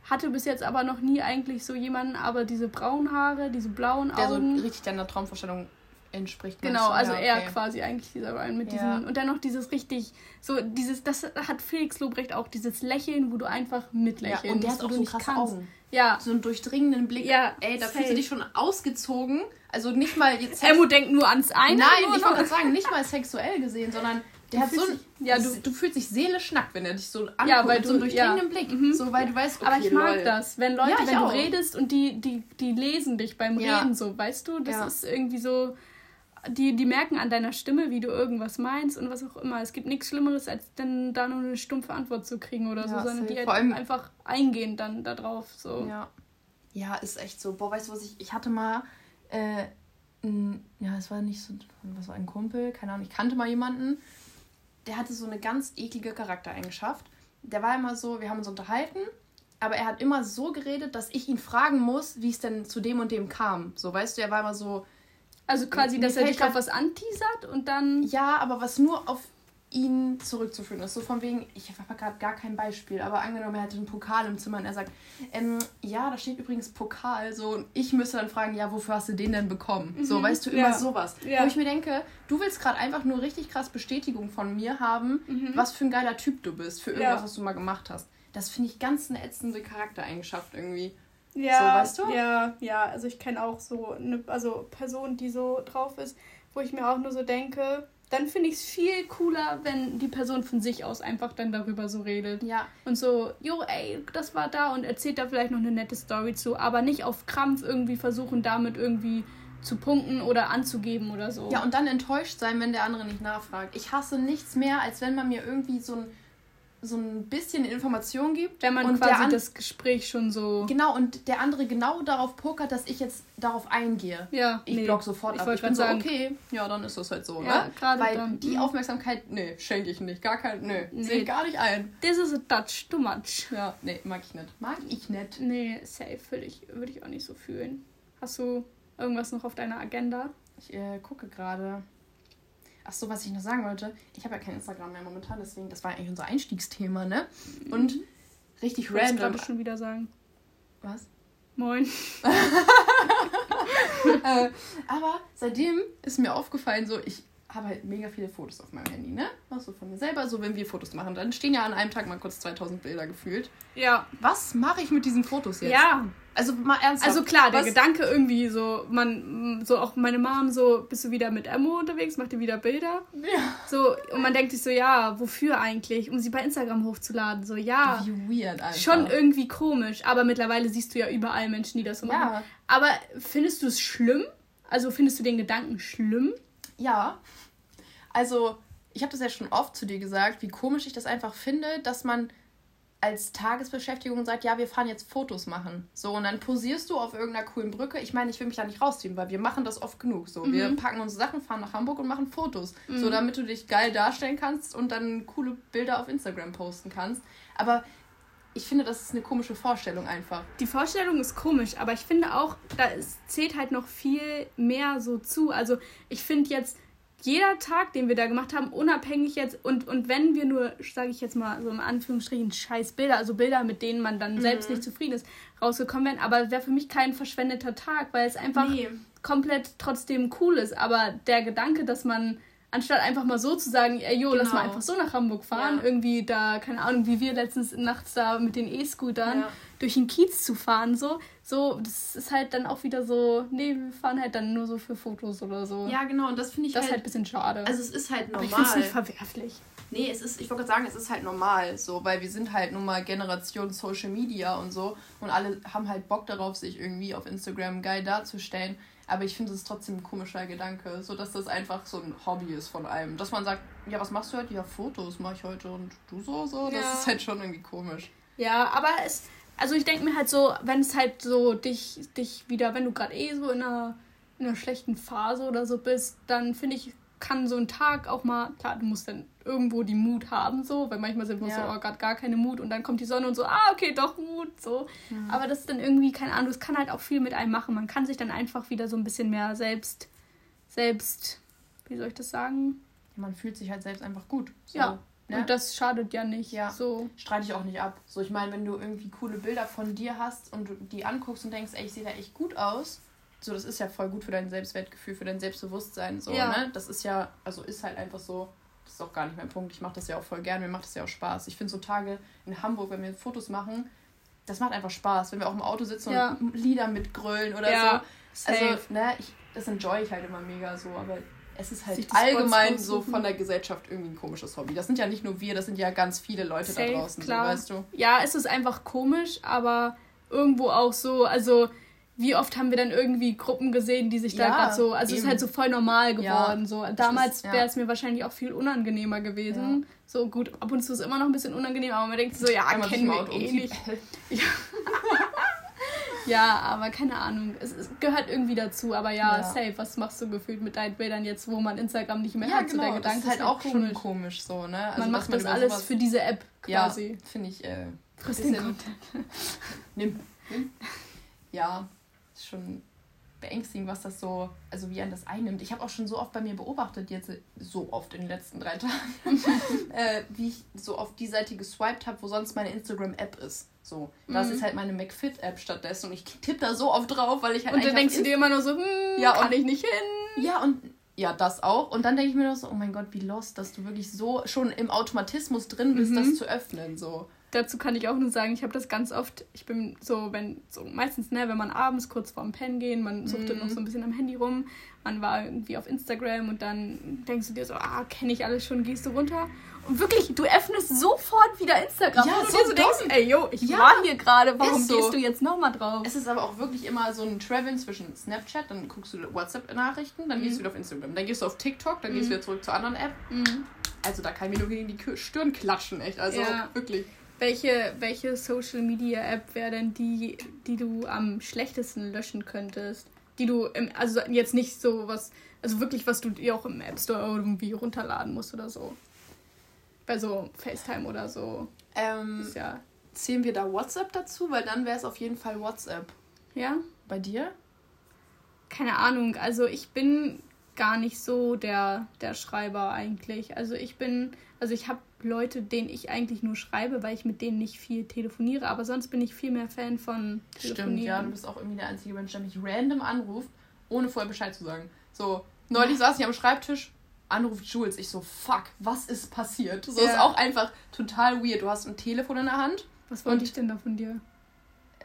Hatte bis jetzt aber noch nie eigentlich so jemanden, aber diese braunen Haare, diese blauen Augen. Der so richtig deiner Traumvorstellung entspricht. Genau, also ja, okay. er quasi eigentlich dieser Ryan mit ja. diesen und dann noch dieses richtig so dieses das hat Felix Lobrecht auch dieses Lächeln, wo du einfach mitlächelst. Ja, und der hat auch so krasse kannst. Augen. Ja. So einen durchdringenden Blick. Ja, Ey, da fühlst du dich schon ausgezogen. Also nicht mal jetzt Emo denkt nur ans eine. Nein, ich wollte gerade sagen, nicht mal sexuell gesehen, sondern der hat so ein, ja, du, du fühlst dich seelisch nackt, wenn er dich so anguckt, ja, weil mit so einem durchdringenden ja. Blick. Mhm. So, weil du weißt, okay, Aber ich mag lol. das, wenn Leute, ja, wenn auch. du redest und die, die, die lesen dich beim Reden so, weißt du? Das ist irgendwie so, die, die merken an deiner Stimme, wie du irgendwas meinst und was auch immer. Es gibt nichts Schlimmeres, als dann da nur eine stumpfe Antwort zu kriegen oder so, sondern die halt einfach eingehen dann darauf. So. Ja. ja, ist echt so. Boah, weißt du was, ich, ich hatte mal, äh, ja, es war nicht so, was war ein Kumpel, keine Ahnung, ich kannte mal jemanden der hatte so eine ganz eklige Charaktereigenschaft. Der war immer so, wir haben uns unterhalten, aber er hat immer so geredet, dass ich ihn fragen muss, wie es denn zu dem und dem kam. So, weißt du, er war immer so. Also quasi, dass er dich auf was anteasert und dann. Ja, aber was nur auf ihn zurückzuführen ist. So von wegen, ich habe gerade gar kein Beispiel, aber angenommen, er hätte einen Pokal im Zimmer und er sagt, ähm, ja, da steht übrigens Pokal, so, und ich müsste dann fragen, ja, wofür hast du den denn bekommen? Mhm. So, weißt du, immer ja. sowas. Ja. Wo ich mir denke, du willst gerade einfach nur richtig krass Bestätigung von mir haben, mhm. was für ein geiler Typ du bist, für irgendwas, ja. was du mal gemacht hast. Das finde ich ganz eine ätzende Charaktereigenschaft irgendwie. Ja, so, weißt du? Ja, ja, also ich kenne auch so eine also Person, die so drauf ist, wo ich mir auch nur so denke, dann finde ich es viel cooler, wenn die Person von sich aus einfach dann darüber so redet. Ja. Und so, jo, ey, das war da und erzählt da vielleicht noch eine nette Story zu, aber nicht auf Krampf irgendwie versuchen, damit irgendwie zu punkten oder anzugeben oder so. Ja, und dann enttäuscht sein, wenn der andere nicht nachfragt. Ich hasse nichts mehr, als wenn man mir irgendwie so ein so ein bisschen Information gibt. Wenn man und quasi das Gespräch schon so. Genau, und der andere genau darauf pokert, dass ich jetzt darauf eingehe. Ja. Ich nee, block sofort ich ab. Ich bin so, sagen, okay, ja, dann ist das halt so, ja, ne? Weil dann, die mhm. Aufmerksamkeit, nee, schenke ich nicht. Gar kein, nee, nee. sehe ich gar nicht ein. This is a touch too much. Ja, nee, mag ich nicht. Mag ich nicht. Nee, safe würde ich, würd ich auch nicht so fühlen. Hast du irgendwas noch auf deiner Agenda? Ich äh, gucke gerade. Ach so, was ich noch sagen wollte, ich habe ja kein Instagram mehr momentan, deswegen, das war eigentlich unser Einstiegsthema, ne? Und mhm. richtig ich random. Ich schon wieder sagen. Was? Moin. äh, aber seitdem ist mir aufgefallen, so, ich habe halt mega viele Fotos auf meinem Handy, ne? Auch so von mir selber. So, wenn wir Fotos machen, dann stehen ja an einem Tag mal kurz 2000 Bilder gefühlt. Ja. Was mache ich mit diesen Fotos jetzt? Ja. Also mal ernsthaft. Also klar, der was? Gedanke irgendwie so, man, so auch meine Mom so, bist du wieder mit Emo unterwegs, macht ihr wieder Bilder? Ja. So, und man denkt sich so, ja, wofür eigentlich? Um sie bei Instagram hochzuladen. So, ja. Wie weird einfach. Schon irgendwie komisch, aber mittlerweile siehst du ja überall Menschen, die das so machen. Ja. Aber findest du es schlimm? Also findest du den Gedanken schlimm? Ja. Also, ich habe das ja schon oft zu dir gesagt, wie komisch ich das einfach finde, dass man als Tagesbeschäftigung sagt, ja, wir fahren jetzt Fotos machen. So, und dann posierst du auf irgendeiner coolen Brücke. Ich meine, ich will mich da nicht rausziehen, weil wir machen das oft genug. So, mhm. wir packen unsere Sachen, fahren nach Hamburg und machen Fotos. Mhm. So, damit du dich geil darstellen kannst und dann coole Bilder auf Instagram posten kannst. Aber ich finde, das ist eine komische Vorstellung einfach. Die Vorstellung ist komisch, aber ich finde auch, da zählt halt noch viel mehr so zu. Also, ich finde jetzt jeder Tag, den wir da gemacht haben, unabhängig jetzt und, und wenn wir nur, sage ich jetzt mal so in Anführungsstrichen, scheiß Bilder, also Bilder, mit denen man dann mhm. selbst nicht zufrieden ist, rausgekommen wären, aber wäre für mich kein verschwendeter Tag, weil es einfach nee. komplett trotzdem cool ist. Aber der Gedanke, dass man Anstatt einfach mal so zu sagen, ey, jo, genau. lass mal genau. einfach so nach Hamburg fahren. Ja. Irgendwie da, keine Ahnung, wie wir letztens nachts da mit den E-Scootern ja. durch den Kiez zu fahren. So, so, das ist halt dann auch wieder so, nee, wir fahren halt dann nur so für Fotos oder so. Ja, genau, und das finde ich das halt. Das ist halt ein bisschen schade. Also es ist halt normal. Aber ich finde es nicht verwerflich. Nee, es ist, ich wollte gerade sagen, es ist halt normal so, weil wir sind halt nun mal Generation Social Media und so und alle haben halt Bock darauf, sich irgendwie auf Instagram geil darzustellen. Aber ich finde es trotzdem ein komischer Gedanke, so dass das einfach so ein Hobby ist von einem. Dass man sagt, ja, was machst du heute? Ja, Fotos mache ich heute und du so, so. Das ja. ist halt schon irgendwie komisch. Ja, aber es, also ich denke mir halt so, wenn es halt so dich, dich wieder, wenn du gerade eh so in einer, in einer schlechten Phase oder so bist, dann finde ich, kann so ein Tag auch mal, klar, du musst dann irgendwo die Mut haben, so, weil manchmal sind wir ja. so, oh Gott, gar keine Mut und dann kommt die Sonne und so, ah, okay, doch Mut, so. Ja. Aber das ist dann irgendwie, keine Ahnung, das kann halt auch viel mit einem machen. Man kann sich dann einfach wieder so ein bisschen mehr selbst, selbst, wie soll ich das sagen? Man fühlt sich halt selbst einfach gut. So, ja. Ne? Und das schadet ja nicht. Ja. So. Streite ich auch nicht ab. So, ich meine, wenn du irgendwie coole Bilder von dir hast und du die anguckst und denkst, ey, ich sehe da echt gut aus, so, das ist ja voll gut für dein Selbstwertgefühl, für dein Selbstbewusstsein. So, ja. ne? Das ist ja, also ist halt einfach so, das ist auch gar nicht mein Punkt. Ich mache das ja auch voll gerne, mir macht das ja auch Spaß. Ich finde so Tage in Hamburg, wenn wir Fotos machen, das macht einfach Spaß, wenn wir auch im Auto sitzen ja. und Lieder mitgrölen oder ja, so. Also, safe. Also, ne, ich, das enjoy ich halt immer mega so, aber es ist halt allgemein so von der Gesellschaft irgendwie ein komisches Hobby. Das sind ja nicht nur wir, das sind ja ganz viele Leute safe, da draußen, klar. So, weißt du. Ja, es ist einfach komisch, aber irgendwo auch so, also wie oft haben wir dann irgendwie Gruppen gesehen, die sich da gerade so, also es ist halt so voll normal geworden. Ja, so damals wäre es mir wahrscheinlich auch viel unangenehmer gewesen. Ja. So gut, ab und zu ist es immer noch ein bisschen unangenehm, aber man denkt so, ja, Einmal kennen wir eh nicht. Ja. ja, aber keine Ahnung, es, es, gehört irgendwie dazu. Aber ja, safe, was machst du gefühlt mit deinen Bildern jetzt, wo man Instagram nicht mehr hat? Genau, so der Gedanke das ist halt, halt auch komisch. schon komisch so, ne? Also, man macht man das alles für diese App quasi. Ja, finde ich. Äh, Frisst den Content. nimm, nimm. Ja, ist schon beängstigend, was das so, also wie einen das einnimmt. Ich habe auch schon so oft bei mir beobachtet, jetzt so oft in den letzten drei Tagen, äh, wie ich so auf die Seite geswiped habe, wo sonst meine Instagram-App ist. So, das mhm. ist halt meine McFit-App stattdessen und ich tippe da so oft drauf, weil ich halt. Und dann denkst du dir immer nur so, hm, ja, kann und, ich nicht hin. Ja, und ja, das auch. Und dann denke ich mir noch so, oh mein Gott, wie lost, dass du wirklich so schon im Automatismus drin bist, mhm. das zu öffnen. So dazu kann ich auch nur sagen, ich habe das ganz oft, ich bin so, wenn, so meistens, ne, wenn man abends kurz vorm Pennen gehen, man sucht mm. noch so ein bisschen am Handy rum, man war irgendwie auf Instagram und dann denkst du dir so, ah, kenne ich alles schon, gehst du runter und wirklich, du öffnest sofort wieder Instagram. Ja, und so, so denkst, ey, yo, ich ja, war hier gerade, warum so. gehst du jetzt nochmal drauf? Es ist aber auch wirklich immer so ein Traveln zwischen Snapchat, dann guckst du WhatsApp-Nachrichten, dann mhm. gehst du wieder auf Instagram, dann gehst du auf TikTok, dann mhm. gehst du wieder zurück zur anderen App. Mhm. Also da kann ich mir nur gegen die Stirn klatschen, echt. Also ja. wirklich. Welche, welche Social Media App wäre denn die, die du am schlechtesten löschen könntest? Die du, im, also jetzt nicht so was, also wirklich, was du dir auch im App Store irgendwie runterladen musst oder so. Bei so FaceTime oder so. Ähm, ja. Zählen wir da WhatsApp dazu? Weil dann wäre es auf jeden Fall WhatsApp. Ja? Bei dir? Keine Ahnung. Also ich bin gar nicht so der, der Schreiber eigentlich. Also ich bin, also ich habe Leute, denen ich eigentlich nur schreibe, weil ich mit denen nicht viel telefoniere, aber sonst bin ich viel mehr Fan von. Stimmt, ja, du bist auch irgendwie der einzige Mensch, der mich random anruft, ohne vorher Bescheid zu sagen. So, neulich saß ich am Schreibtisch, anruft Jules, ich so, fuck, was ist passiert? So ja. ist auch einfach total weird. Du hast ein Telefon in der Hand. Was wollte ich denn da von dir?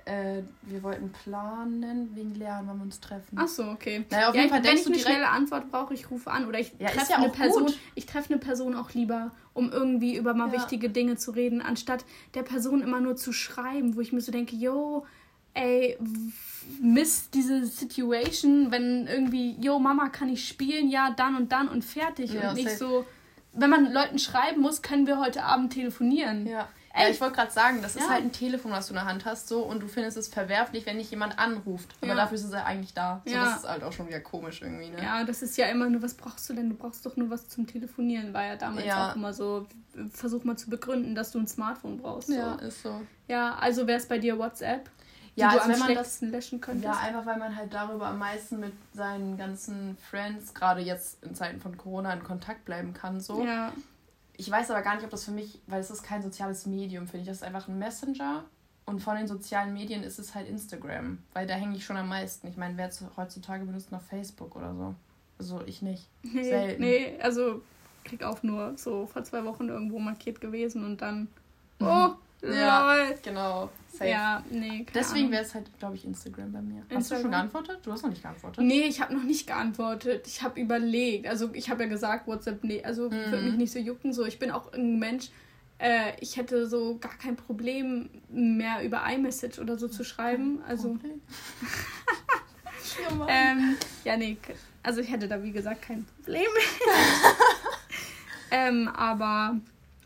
Äh, wir wollten planen wegen Lernen, wann wir uns treffen. Ach so, okay. Naja, auf ja, jeden Fall wenn ich eine schnelle Antwort brauche, ich rufe an oder ich ja, treffe ja eine Person. Gut. Ich treffe eine Person auch lieber, um irgendwie über mal wichtige Dinge zu reden, anstatt der Person immer nur zu schreiben, wo ich mir so denke, yo, ey, miss diese Situation, wenn irgendwie, yo, Mama, kann ich spielen? Ja, dann und dann und fertig. Und nicht safe. so, wenn man Leuten schreiben muss, können wir heute Abend telefonieren. Ja. Ey, ja, ich wollte gerade sagen, das ja. ist halt ein Telefon, was du in der Hand hast, so und du findest es verwerflich, wenn dich jemand anruft. Aber ja. dafür ist es ja eigentlich da. So, ja. Das ist halt auch schon wieder komisch irgendwie, ne? Ja, das ist ja immer nur, was brauchst du denn? Du brauchst doch nur was zum Telefonieren, war ja damals auch immer so. Versuch mal zu begründen, dass du ein Smartphone brauchst. So. Ja, ist so. Ja, also wäre es bei dir WhatsApp? ja, also am schlechtesten das, löschen könntest? Ja, einfach weil man halt darüber am meisten mit seinen ganzen Friends, gerade jetzt in Zeiten von Corona, in Kontakt bleiben kann. So. Ja. Ich weiß aber gar nicht, ob das für mich, weil es ist kein soziales Medium, finde ich. Das ist einfach ein Messenger. Und von den sozialen Medien ist es halt Instagram. Weil da hänge ich schon am meisten. Ich meine, wer heutzutage benutzt noch Facebook oder so? Also ich nicht. Nee, Selten. nee, also krieg auch nur so vor zwei Wochen irgendwo markiert gewesen und dann. Mhm. Oh, Ja, lol. Genau. Safe. Ja, nee. Deswegen wäre es halt, glaube ich, Instagram bei mir. Hast du Instagram? schon geantwortet? Du hast noch nicht geantwortet. Nee, ich habe noch nicht geantwortet. Ich habe überlegt. Also ich habe ja gesagt, WhatsApp, nee, also Mhm. würde mich nicht so jucken. So, ich bin auch ein Mensch. Äh, ich hätte so gar kein Problem mehr über iMessage oder so zu schreiben. Also ja, Mann. ähm, ja, nee, also ich hätte da wie gesagt kein Problem. ähm, aber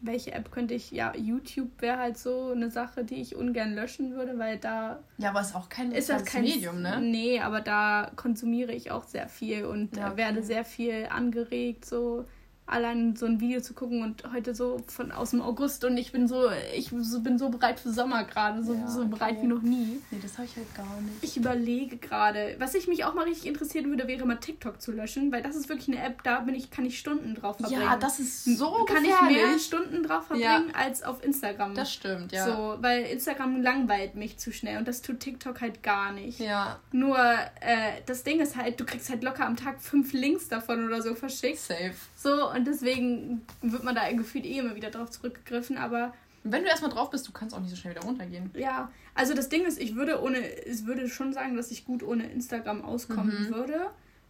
welche App könnte ich? Ja, YouTube wäre halt so eine Sache, die ich ungern löschen würde, weil da ja, aber ist auch kein ist das kein Medium, ne? Nee, aber da konsumiere ich auch sehr viel und Ja, äh, werde okay. sehr viel angeregt, so allein so ein Video zu gucken und heute so von aus dem August und ich bin so ich so, bin so bereit für Sommer gerade, so, Ja, so okay. bereit wie noch nie. Nee, das habe ich halt gar nicht. Ich überlege gerade, was ich mich auch mal richtig interessieren würde, wäre mal TikTok zu löschen, weil das ist wirklich eine App, da bin ich kann ich Stunden drauf verbringen. Ja, das ist so kann ich gefährlich. mehr Stunden drauf verbringen als auf Instagram. Das stimmt, ja. So, weil Instagram langweilt mich zu schnell und das tut TikTok halt gar nicht. Ja, Nur äh, das Ding ist halt, du kriegst halt locker am Tag fünf Links davon oder so verschickt. safe. So, und deswegen wird man da gefühlt eh immer wieder drauf zurückgegriffen. Aber wenn du erstmal drauf bist, du kannst auch nicht so schnell wieder runtergehen. ja, also das Ding ist, ich würde ohne, ich würde schon sagen, dass ich gut ohne Instagram auskommen Mhm. würde.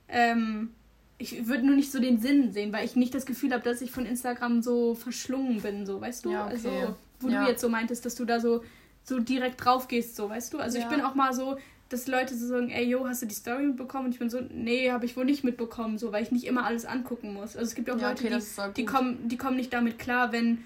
Ähm, ich würde nur nicht so den Sinn sehen, weil ich nicht das Gefühl habe, dass ich von Instagram so verschlungen bin, so, weißt du? Ja, okay. Also, wo Ja. du jetzt so meintest, dass du da so, so direkt drauf gehst, so, weißt du? Also ich Ja. bin auch mal so, dass Leute so sagen, ey, yo, hast du die Story mitbekommen? Und ich bin so, nee, habe ich wohl nicht mitbekommen, so, weil ich nicht immer alles angucken muss. Also es gibt auch Ja, Leute, okay, die, die, kommen, die kommen nicht damit klar, wenn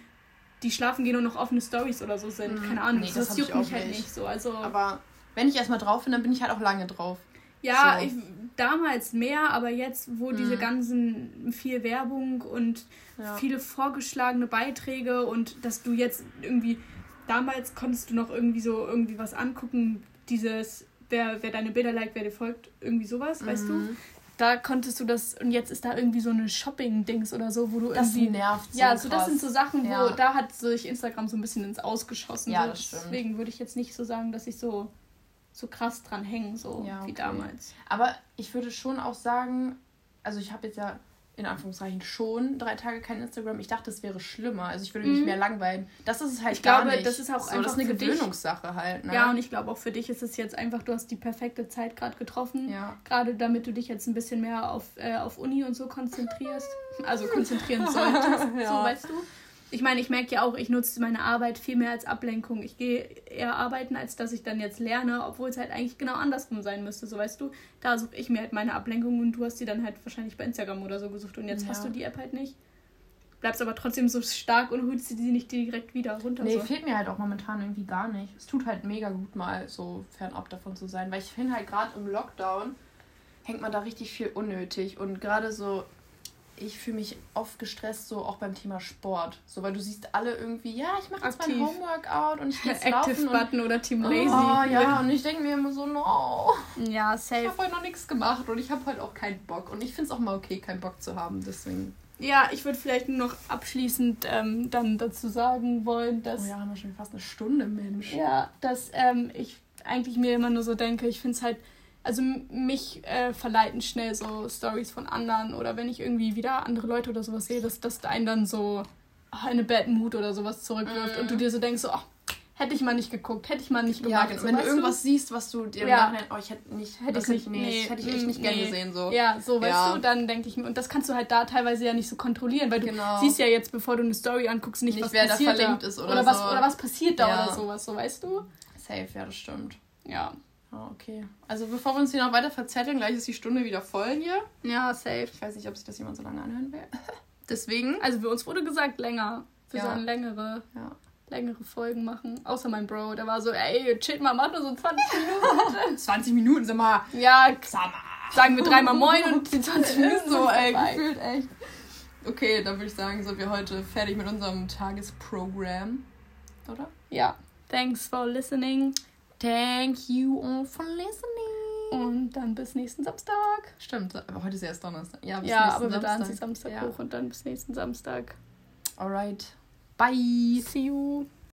die schlafen gehen und noch offene Stories oder so sind. Mhm. Keine Ahnung, Nee, das, das juckt mich halt nicht. nicht so. Also Aber wenn ich erstmal drauf bin, dann bin ich halt auch lange drauf. ja, so. ich, damals mehr, aber jetzt, wo diese Mhm. ganzen viel Werbung und Ja. viele vorgeschlagene Beiträge und dass du jetzt irgendwie damals konntest du noch irgendwie so irgendwie was angucken, dieses wer, wer deine Bilder liked, wer dir folgt, irgendwie sowas, weißt du? Mhm. Da konntest du das und jetzt ist da irgendwie so eine Shopping-Dings oder so, wo du Das irgendwie nervt so ja, so das sind so Sachen, wo Ja. da hat sich Instagram so ein bisschen ins Ausgeschossen. Ja, so. das stimmt. Deswegen würde ich jetzt nicht so sagen, dass ich so so krass dran hänge, so Ja, wie okay. damals. Aber ich würde schon auch sagen, also ich habe jetzt ja in Anführungszeichen schon drei Tage kein Instagram. Ich dachte, es wäre schlimmer. Also ich würde mich Mhm. mehr langweilen. Das ist es halt Ich gar glaube, nicht. das ist auch so, einfach das ist eine dich. Gewöhnungssache halt. Ne? Ja, und ich glaube auch für dich ist es jetzt einfach, du hast die perfekte Zeit gerade getroffen. ja. Gerade damit du dich jetzt ein bisschen mehr auf, äh, auf Uni und so konzentrierst. Also konzentrieren solltest. So, Ja. weißt du? Ich meine, ich merke ja auch, ich nutze meine Arbeit viel mehr als Ablenkung. Ich gehe eher arbeiten, als dass ich dann jetzt lerne, obwohl es halt eigentlich genau andersrum sein müsste. So, weißt du? Da suche ich mir halt meine Ablenkung und du hast die dann halt wahrscheinlich bei Instagram oder so gesucht und jetzt Ja. hast du die App halt nicht. Bleibst aber trotzdem so stark und holst sie die nicht direkt wieder runter. Nee, so. fehlt mir halt auch momentan irgendwie gar nicht. Es tut halt mega gut mal so fernab davon zu sein, weil ich finde halt gerade im Lockdown hängt man da richtig viel unnötig und gerade so ich fühle mich oft gestresst so auch beim Thema Sport, so weil du siehst alle irgendwie, ja, ich mache jetzt mein Aktiv. Homeworkout und ich gehe jetzt Active laufen und Button oder Team Oh, Lazy. ja, und ich denke mir immer so, no, ja ich safe. habe heute noch nichts gemacht und ich habe heute auch keinen Bock. Und ich finde es auch mal okay, keinen Bock zu haben, deswegen. Ja, ich würde vielleicht nur noch abschließend ähm, dann dazu sagen wollen, dass Oh ja, haben wir schon fast eine Stunde, Mensch. Ja, dass ähm, ich eigentlich mir immer nur so denke, ich finde es halt, also mich äh, verleiten schnell so Stories von anderen oder wenn ich irgendwie wieder andere Leute oder sowas sehe, dass das einen dann so ah, in eine Bad Mood oder sowas zurückwirft Mhm. und du dir so denkst, so, ach, hätte ich mal nicht geguckt, hätte ich mal nicht Ja, gemacht. genau. so, wenn du irgendwas siehst, was du dir im Ja. Nachhinein, oh, ich hätte nicht, Hätte ich nicht- nee, nee, hätte ich echt nicht mm, gern nee. gesehen, so. Ja, so, weißt Ja. du, dann denke ich mir, und das kannst du halt da teilweise ja nicht so kontrollieren, weil du Genau. siehst ja jetzt, bevor du eine Story anguckst, nicht, Nicht, was wer da passiert verlinkt da. ist oder oder was, so. Oder was passiert da Ja. oder sowas, so, weißt du? Safe, ja, das stimmt. Ja. Ah, okay. Also bevor wir uns hier noch weiter verzetteln, gleich ist die Stunde wieder voll hier. Ja, safe. Ich weiß nicht, ob sich das jemand so lange anhören will. Deswegen. Also für uns wurde gesagt länger. Wir Ja. sollen längere, Ja. längere Folgen machen. Außer mein Bro, der war so, ey, chillt mal, mach nur so 20 Minuten. 20 Minuten sind mal. ja, Sag mal. sagen wir dreimal Moin und die 20 Minuten so, ey, gefühlt echt. Okay, dann würde ich sagen, sind wir heute fertig mit unserem Tagesprogramm. Oder? Ja, thanks for listening. Thank you all for listening. Und dann bis nächsten Samstag. Stimmt, aber heute ist erst Donnerstag. Ja, bis ja, nächsten aber wir laden sie Samstag. Samstag Ja. hoch und dann bis nächsten Samstag. Alright. Bye. See you.